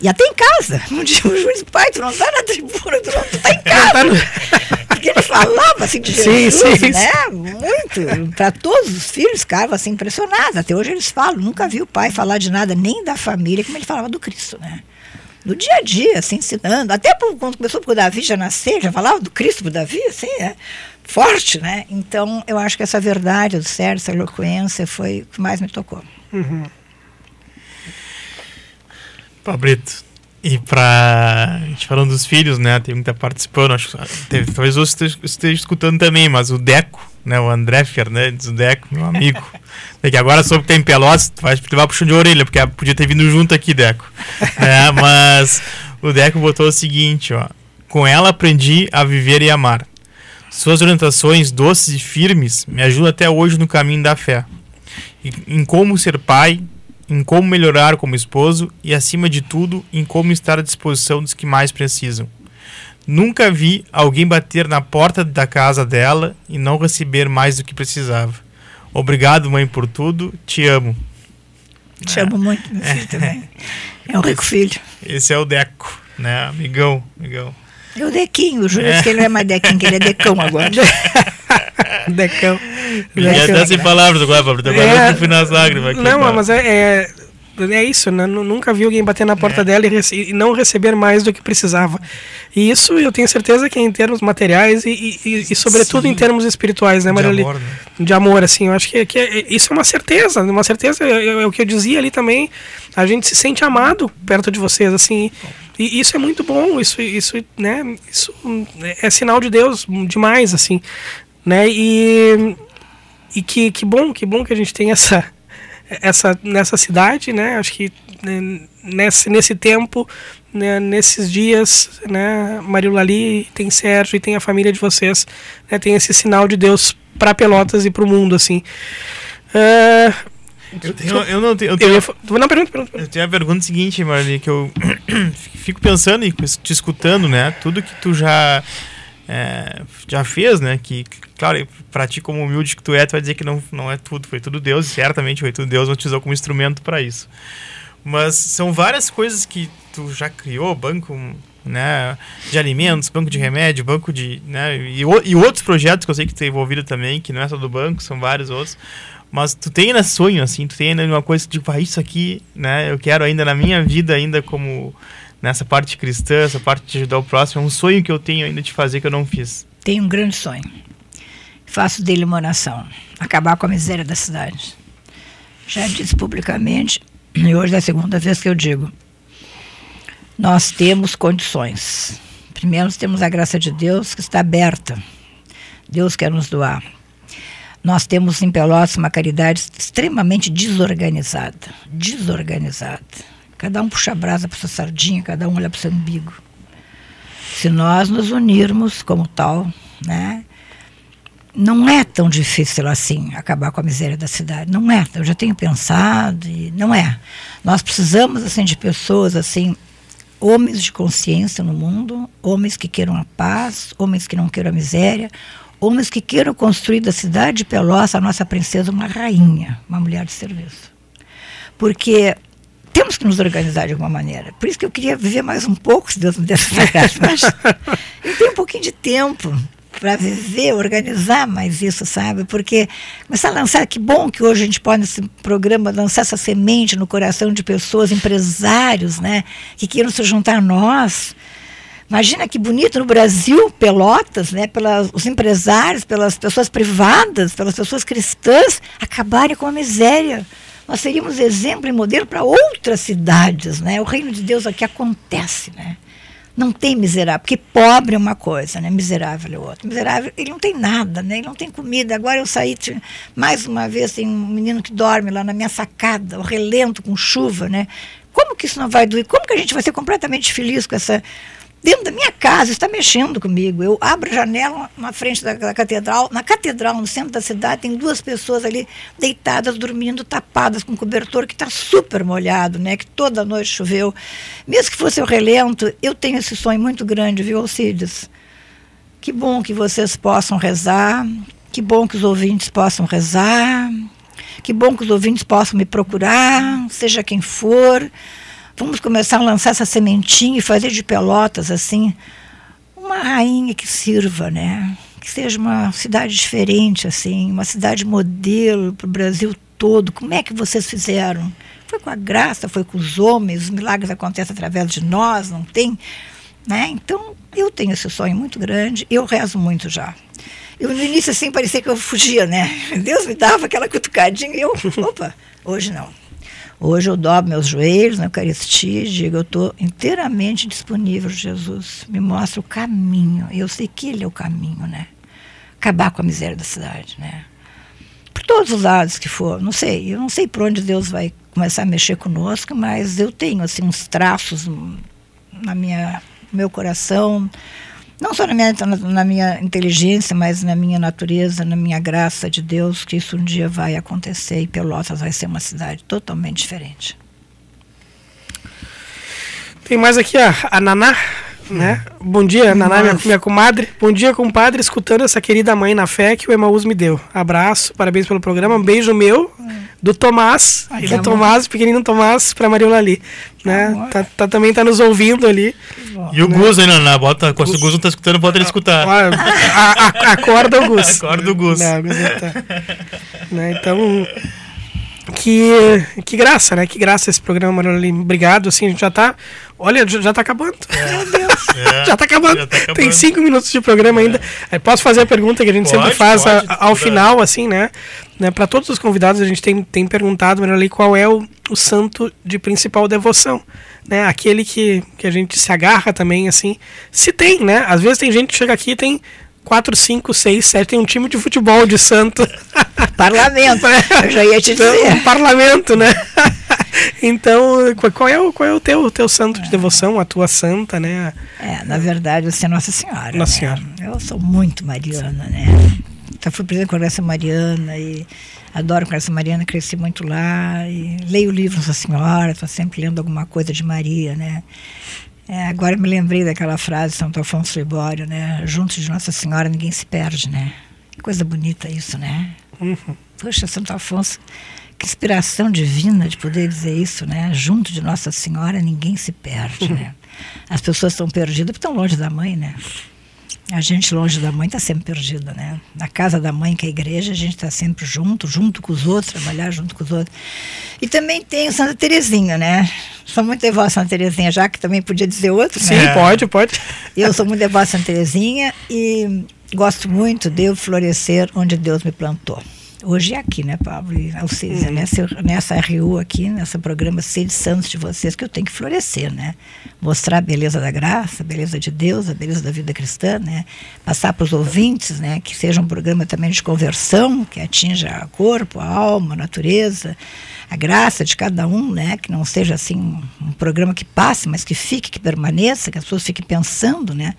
E até em casa. Um dia o juiz, pai, tu não está na tribuna, tu não está em casa. Tá Porque ele falava assim de Jesus, sim, sim, né? Muito. Para todos os filhos ficavam assim impressionados. Até hoje eles falam. Nunca vi o pai falar de nada, nem da família, como ele falava do Cristo, né? Do dia a dia, assim, ensinando. Até quando começou o Davi já nascer, já falava do Cristo pro Davi, assim, é forte, né? Então, eu acho que essa verdade do Sérgio, essa eloquência, foi o que mais me tocou. Uhum. Pablito. E pra. A gente falando dos filhos, né? Tem muita participando. Acho, teve, talvez você esteja, esteja escutando também, mas o Deco, né? O André Fernandes, o Deco, meu amigo. é que agora soube que tem Pelotas, tu vai levar puxão de orelha, porque podia ter vindo junto aqui, Deco. É, mas o Deco botou o seguinte, ó. Com ela aprendi a viver e amar. Suas orientações doces e firmes me ajudam até hoje no caminho da fé. Em como ser pai, em como melhorar como esposo e, acima de tudo, em como estar à disposição dos que mais precisam. Nunca vi alguém bater na porta da casa dela e não receber mais do que precisava. Obrigado, mãe, por tudo. Te amo. Te é. amo muito, meu filho também. É um rico filho. Esse é o Deco, né? Amigão, amigão. É o Dequinho, juro é. que ele não é mais Dequinho, que ele é Decão agora. Decão. E até sem palavras agora, Pablo. Agora é, eu fui nas lágrimas. Aqui, não, mas é, é, é, isso, né? Nunca vi alguém bater na porta é. dela e, e, não receber mais do que precisava. E isso eu tenho certeza que é em termos materiais e, e, e sobretudo Sim. em termos espirituais, né, Maria? De amor, né? De amor, assim. Eu acho que, que é, isso é uma certeza. Uma certeza é, é, o que eu dizia ali também. A gente se sente amado perto de vocês, assim. E isso é muito bom, isso, isso, né, isso é sinal de Deus demais, assim, né, e, e que, que bom, que bom que a gente tem essa, essa nessa cidade, né, acho que né, nesse, nesse tempo, né, nesses dias, né, Maria Lali, tem Sérgio e tem a família de vocês, né, tem esse sinal de Deus para Pelotas e para o mundo, assim. Uh, eu, tenho, eu não tenho. Eu, tenho, eu, não, pergunta, pergunta, Eu tenho a pergunta seguinte, Marli, que eu fico pensando e te escutando, né? Tudo que tu já. É, já fez, né? Que, claro, pra ti, como humilde que tu é, tu vai dizer que não, não é tudo, foi tudo Deus, certamente foi tudo Deus, utilizou como instrumento para isso. Mas são várias coisas que tu já criou, banco né, de alimentos, banco de remédio, banco de. Né, e, e outros projetos que eu sei que tu é envolvido também, que não é só do banco, são vários outros. Mas tu tem ainda sonho, assim, tu tem ainda uma coisa tipo, ah, isso aqui, né? Eu quero ainda na minha vida, ainda como nessa parte cristã, essa parte de ajudar o próximo, é um sonho que eu tenho ainda de fazer que eu não fiz. Tenho um grande sonho. Faço dele uma nação. Acabar com a miséria da cidade. Já disse publicamente, e hoje é a segunda vez que eu digo. nós temos condições. Primeiro, temos a graça de Deus que está aberta. Deus quer nos doar. Nós temos em Pelotas uma caridade extremamente desorganizada. Desorganizada. Cada um puxa a brasa para sua sardinha, cada um olha para o seu umbigo. Se nós nos unirmos como tal, né? Não é tão difícil assim acabar com a miséria da cidade. Não é. Eu já tenho pensado e não é. Nós precisamos assim de pessoas assim homens de consciência no mundo, homens que queiram a paz, homens que não queiram a miséria, homens que queiram construir da cidade de Pelotas a nossa princesa uma rainha, uma mulher de serviço. Porque temos que nos organizar de alguma maneira. Por isso que eu queria viver mais um pouco, se Deus me desse essa Mas eu tenho um pouquinho de tempo para viver, organizar mais isso, sabe? Porque começar a lançar, que bom que hoje a gente pode nesse programa lançar essa semente no coração de pessoas, empresários, né? Que queiram se juntar a nós. Imagina que bonito no Brasil, Pelotas, né, pelos empresários, pelas pessoas privadas, pelas pessoas cristãs, acabarem com a miséria. Nós seríamos exemplo e modelo para outras cidades, né? O reino de Deus aqui acontece, né? Não tem miserável, porque pobre é uma coisa, né? Miserável é outra. Miserável, ele não tem nada, né? Ele não tem comida. Agora eu saí, mais uma vez, tem um menino que dorme lá na minha sacada, o relento com chuva, né? Como que isso não vai doer? Como que a gente vai ser completamente feliz com essa dentro da minha casa, está mexendo comigo. Eu abro a janela na frente da, da, catedral, na catedral, no centro da cidade, tem duas pessoas ali deitadas, dormindo, tapadas com cobertor que está super molhado, né? Que toda noite choveu. Mesmo que fosse o relento, eu tenho esse sonho muito grande, viu, Alcides? Que bom que vocês possam rezar, que bom que os ouvintes possam rezar, que bom que os ouvintes possam me procurar, seja quem for Vamos começar a lançar essa sementinha e fazer de Pelotas, assim, uma rainha que sirva, né? Que seja uma cidade diferente, assim, uma cidade modelo para o Brasil todo. Como é que vocês fizeram? Foi com a graça, foi com os homens, os milagres acontecem através de nós, não tem? Né? Então, eu tenho esse sonho muito grande, eu rezo muito já. Eu, no início, assim, parecia que eu fugia, né? Deus me dava aquela cutucadinha e eu, opa, hoje não. Hoje eu dobro meus joelhos na Eucaristia e digo: eu estou inteiramente disponível, Jesus. Me mostra o caminho. Eu sei que Ele é o caminho, né? Acabar com a miséria da cidade, né? Por todos os lados que for. Não sei. Eu não sei por onde Deus vai começar a mexer conosco, mas eu tenho assim uns traços na minha meu coração não só na minha, na minha inteligência, mas na minha natureza, na minha graça de Deus, que isso um dia vai acontecer e Pelotas vai ser uma cidade totalmente diferente. Tem mais aqui a, a Naná, né? Bom dia, Naná, minha, minha comadre. Bom dia, compadre, escutando essa querida mãe na fé que o Emaús me deu. Abraço, parabéns pelo programa. Um beijo meu, do Tomás, Ai, do Tomás, pequenino Tomás, pra Maria Lali. Né? Tá, tá, também tá nos ouvindo ali. E o né? Gus aí, Naná, bota, se o Gus não tá escutando, bota ele escutar. A, a, acorda o Gus. Acorda o Gus. Não, o Gus tá. né? Então, que, que graça, né? Que graça esse programa, Marolin. Obrigado, assim, a gente já tá. Olha, já, já tá acabando. É. Meu Deus. É. Já, tá acabando. já, tá acabando. Tem cinco minutos de programa ainda. É. Posso fazer a pergunta que a gente pode, sempre faz pode, a, ao final, assim, né? né? Para todos os convidados, a gente tem, tem perguntado, Marolin, qual é o, o santo de principal devoção. Né? Aquele que, que a gente se agarra também, assim. Se tem, né? Às vezes tem gente que chega aqui e tem 4, 5, 6, 7, tem um time de futebol de santo. Parlamento, eu já ia te então, dizer. Um parlamento, né? Então, qual é o, qual é o teu, teu santo de devoção, a tua santa, né? É, na verdade, você é Nossa Senhora. Nossa né? Senhora. Eu sou muito mariana, né? Então, fui presidente com essa Mariana e adoro com essa Mariana, cresci muito lá e leio livros Nossa Senhora, estou sempre lendo alguma coisa de Maria, né? É, agora me lembrei daquela frase de Santo Afonso Libório, né? Junto de Nossa Senhora ninguém se perde, né? Que coisa bonita isso, né? Uhum. Poxa, Santo Afonso, que inspiração divina de poder dizer isso, né? Junto de Nossa Senhora ninguém se perde, né? As pessoas estão perdidas porque estão longe da mãe, né? A gente longe da mãe está sempre perdida, né? Na casa da mãe, que é a igreja, a gente está sempre junto, junto com os outros, trabalhar junto com os outros. E também tem Santa Terezinha, né? Sou muito devota a Santa Terezinha, já que também podia dizer outro, Sim, né? pode, pode. Eu sou muito devota a Santa Terezinha e gosto muito de eu florescer onde Deus me plantou. Hoje é aqui, né, Pablo? E, seja, uhum. nessa, nessa RU aqui, nesse programa Sede Santos de vocês, que eu tenho que florescer, né? Mostrar a beleza da graça, a beleza de Deus, a beleza da vida cristã, né? Passar para os ouvintes, né? Que seja um programa também de conversão, que atinja o corpo, a alma, a natureza, a graça de cada um, né? Que não seja assim um programa que passe, mas que fique, que permaneça, que as pessoas fiquem pensando, né?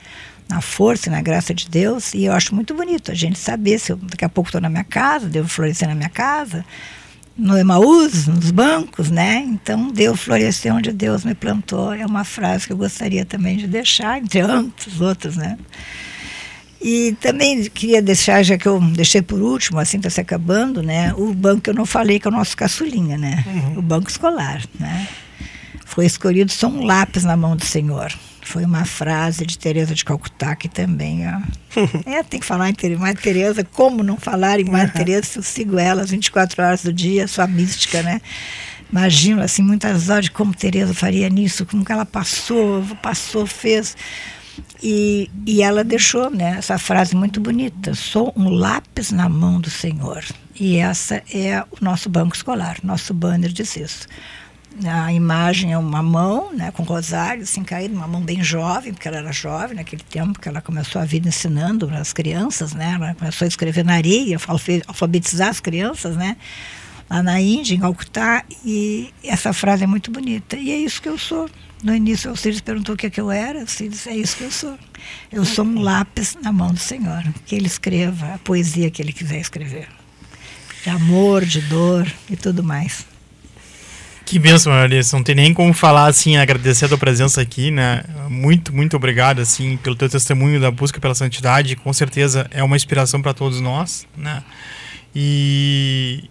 Na força e na graça de Deus. E eu acho muito bonito a gente saber se eu, daqui a pouco estou na minha casa, devo florescer na minha casa, no Emaús, nos bancos, né? Então, devo florescer onde Deus me plantou. É uma frase que eu gostaria também de deixar, entre tantos outros, né? E também queria deixar, já que eu deixei por último, assim está se acabando, né? O banco que eu não falei, que é o nosso caçulinha, né? Uhum. O banco escolar, né? Foi escolhido só um lápis na mão do Senhor. Foi uma frase de Teresa de Calcutá que também, ó, é, tem que falar em Madre Teresa, como não falar em Madre Teresa se eu sigo ela as 24 horas do dia, sua mística, né? Imagino assim muitas horas de como Teresa faria nisso, como que ela passou, passou, fez. E, e ela deixou né, essa frase muito bonita: sou um lápis na mão do Senhor. E essa é o nosso banco escolar, nosso banner diz isso. A imagem é uma mão, né, com rosário, assim, caído, uma mão bem jovem, porque ela era jovem naquele tempo que ela começou a vida ensinando as crianças, né? Ela começou a escrever na areia, alfabetizar as crianças, né? Lá na Índia, em Calcutá, e essa frase é muito bonita. E é isso que eu sou. No início, o Círios perguntou o que, é que eu era. O Círios, é isso que eu sou. Eu sou um lápis na mão do Senhor. Que Ele escreva a poesia que Ele quiser escrever. De amor, de dor e tudo mais. Que bênção, Marisa. Não tem nem como falar assim, agradecer a tua presença aqui, né? Muito, muito obrigado, assim, pelo teu testemunho da busca pela santidade. Com certeza é uma inspiração para todos nós, né? E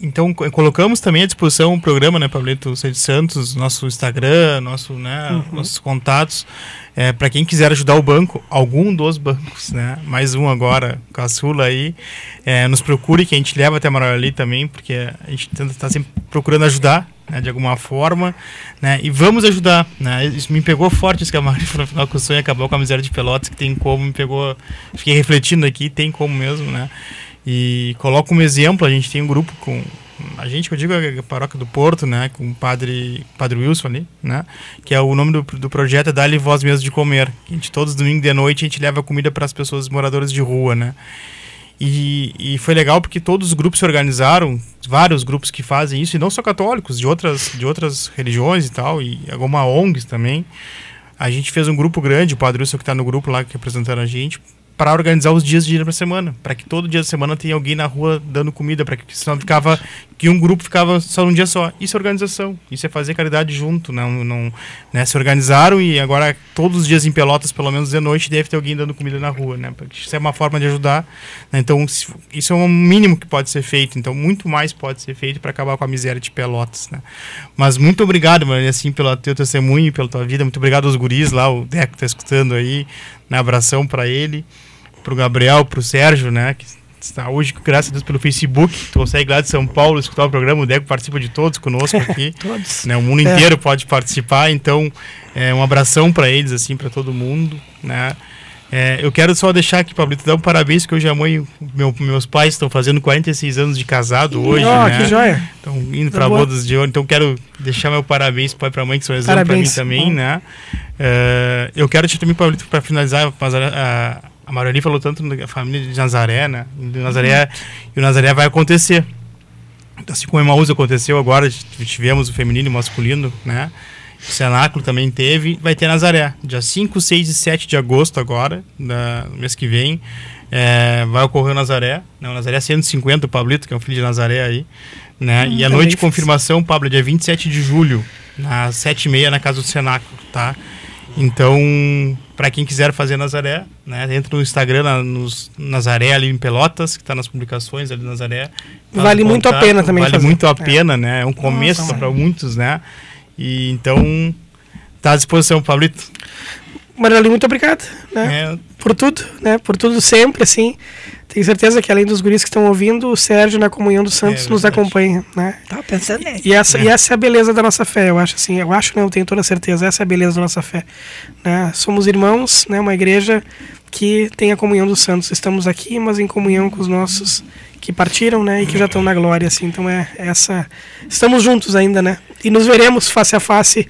então colocamos também à disposição o programa, né, Pablito Sede Santos, nosso Instagram, nosso, né, uhum. nossos contatos, é, para quem quiser ajudar o banco, algum dos bancos, né, mais um agora, caçula aí, é, nos procure que a gente leva até Marali também, porque a gente tenta estar tá sempre procurando ajudar, né, de alguma forma, né, e vamos ajudar, né, isso me pegou forte isso que a Mari falou que o sonho acabou com a miséria de Pelotas, que tem como, me pegou, fiquei refletindo aqui, tem como mesmo, né, e coloco como exemplo, a gente tem um grupo com a gente, eu digo a paróquia do Porto, né, com o padre, padre Wilson ali, né, que é o nome do, do projeto é Dar-lhe Voz Mesmo de Comer. A gente, todos os domingos de noite, a gente leva comida para as pessoas moradoras de rua, né. E, e foi legal porque todos os grupos se organizaram, vários grupos que fazem isso, e não só católicos, de outras, de outras religiões e tal, e alguma ONGs também. A gente fez um grupo grande, o Padre Wilson que está no grupo lá, que apresentaram a gente, para organizar os dias de dia da semana, para que todo dia da semana tenha alguém na rua dando comida, para que senão ficava que um grupo ficava só num dia só. Isso é organização, isso é fazer caridade junto, não, não, né? Se organizaram e agora todos os dias em Pelotas, pelo menos de noite, deve ter alguém dando comida na rua, né? Porque isso é uma forma de ajudar. Né? Então isso é um mínimo que pode ser feito. Então muito mais pode ser feito para acabar com a miséria de Pelotas, né? Mas muito obrigado, mano, assim pelo teu testemunho, pela tua vida. Muito obrigado aos guris lá, o Deco está escutando aí, um abração para ele pro Gabriel, pro Sérgio, né? Que está hoje, graças a Deus, pelo Facebook. Tu consegue lá de São Paulo escutar o programa. O Deco participa de todos conosco aqui. todos. Né, o mundo é. inteiro pode participar. Então, é, um abração para eles, assim, para todo mundo, né? É, eu quero só deixar aqui, Pablito, dar um parabéns, que hoje a mãe, meu, meus pais estão fazendo 46 anos de casado hoje, oh, né? que joia! Estão indo para bodas de ouro, então quero deixar meu parabéns pai para mãe, que são exemplo para mim também, né? É, eu quero te também, Pablito, para finalizar, a, a Marali falou tanto da família de Nazaré, né? De Nazaré, uhum. E o Nazaré vai acontecer. Assim como o Emaús aconteceu agora, tivemos o feminino e o masculino, né? O Cenáculo também teve. Vai ter Nazaré, dia 5, 6 e 7 de agosto agora, da, no mês que vem. É, vai ocorrer o Nazaré. Né? O Nazaré 150, o Pablito, que é um filho de Nazaré aí. Né? Hum, e a noite de confirmação, Pablo, dia 27 de julho, às 7h30 na casa do Cenáculo, tá? Então, para quem quiser fazer Nazaré, né, entra no Instagram, na, nos Nazaré ali em Pelotas, que está nas publicações ali Nazaré. Vale um muito a pena também Vale fazer. muito a pena, é. né? É um começo para muitos, né? E então, tá à disposição, Pablito. Marali, muito obrigado, né? É. Por tudo, né? Por tudo sempre, assim. Tenho certeza que além dos guris que estão ouvindo, o Sérgio na Comunhão dos Santos é, nos acompanha, né? Tava pensando nisso. E essa, é. e essa é a beleza da nossa fé, eu acho assim. Eu acho, não, eu tenho toda certeza, essa é a beleza da nossa fé. Né? Somos irmãos, né? Uma igreja que tem a comunhão dos santos. Estamos aqui, mas em comunhão com os nossos que partiram, né, e que já estão na glória, assim. Então é essa, estamos juntos ainda, né? E nos veremos face a face,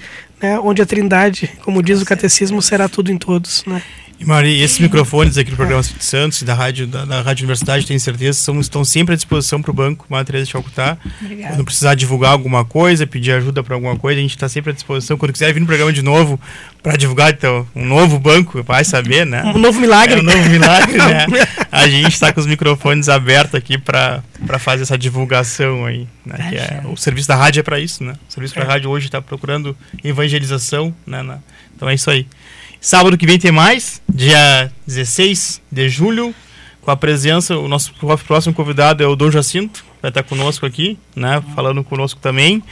né, onde a Trindade, como diz o catecismo, será tudo em todos, né? E Maria, esses microfones aqui do programa de Santos, da rádio, da, da Rádio Universidade, tenho certeza, são, estão sempre à disposição para o banco Teresa de Calcutá. Quando precisar divulgar alguma coisa, pedir ajuda para alguma coisa, a gente está sempre à disposição. Quando quiser vir no programa de novo para divulgar então, um novo banco, vai saber, né? Um novo milagre. É um novo milagre, né? A gente está com os microfones abertos aqui para fazer essa divulgação aí. Né? Que é, o serviço da rádio é para isso, né? O serviço da rádio hoje está procurando evangelização, né? Então é isso aí. Sábado que vem tem mais, dia 16 de julho, com a presença, o nosso próximo convidado é o Dom Jacinto, vai estar conosco aqui, né, falando conosco também,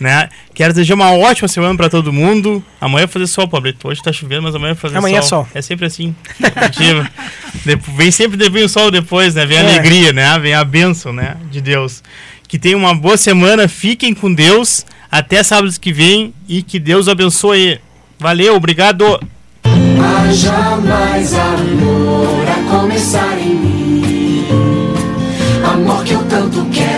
né. Quero desejar uma ótima semana para todo mundo. Amanhã vai fazer sol, Pablito. Hoje está chovendo, mas amanhã vai fazer amanhã sol. É, sol. é sempre assim. vem sempre vem o sol depois, né? Vem a é. alegria, né? Vem a bênção, né, de Deus. Que tenham uma boa semana, fiquem com Deus. Até sábado que vem e que Deus abençoe. Valeu, obrigado. Haja mais amor a começar em mim. Amor que eu tanto quero.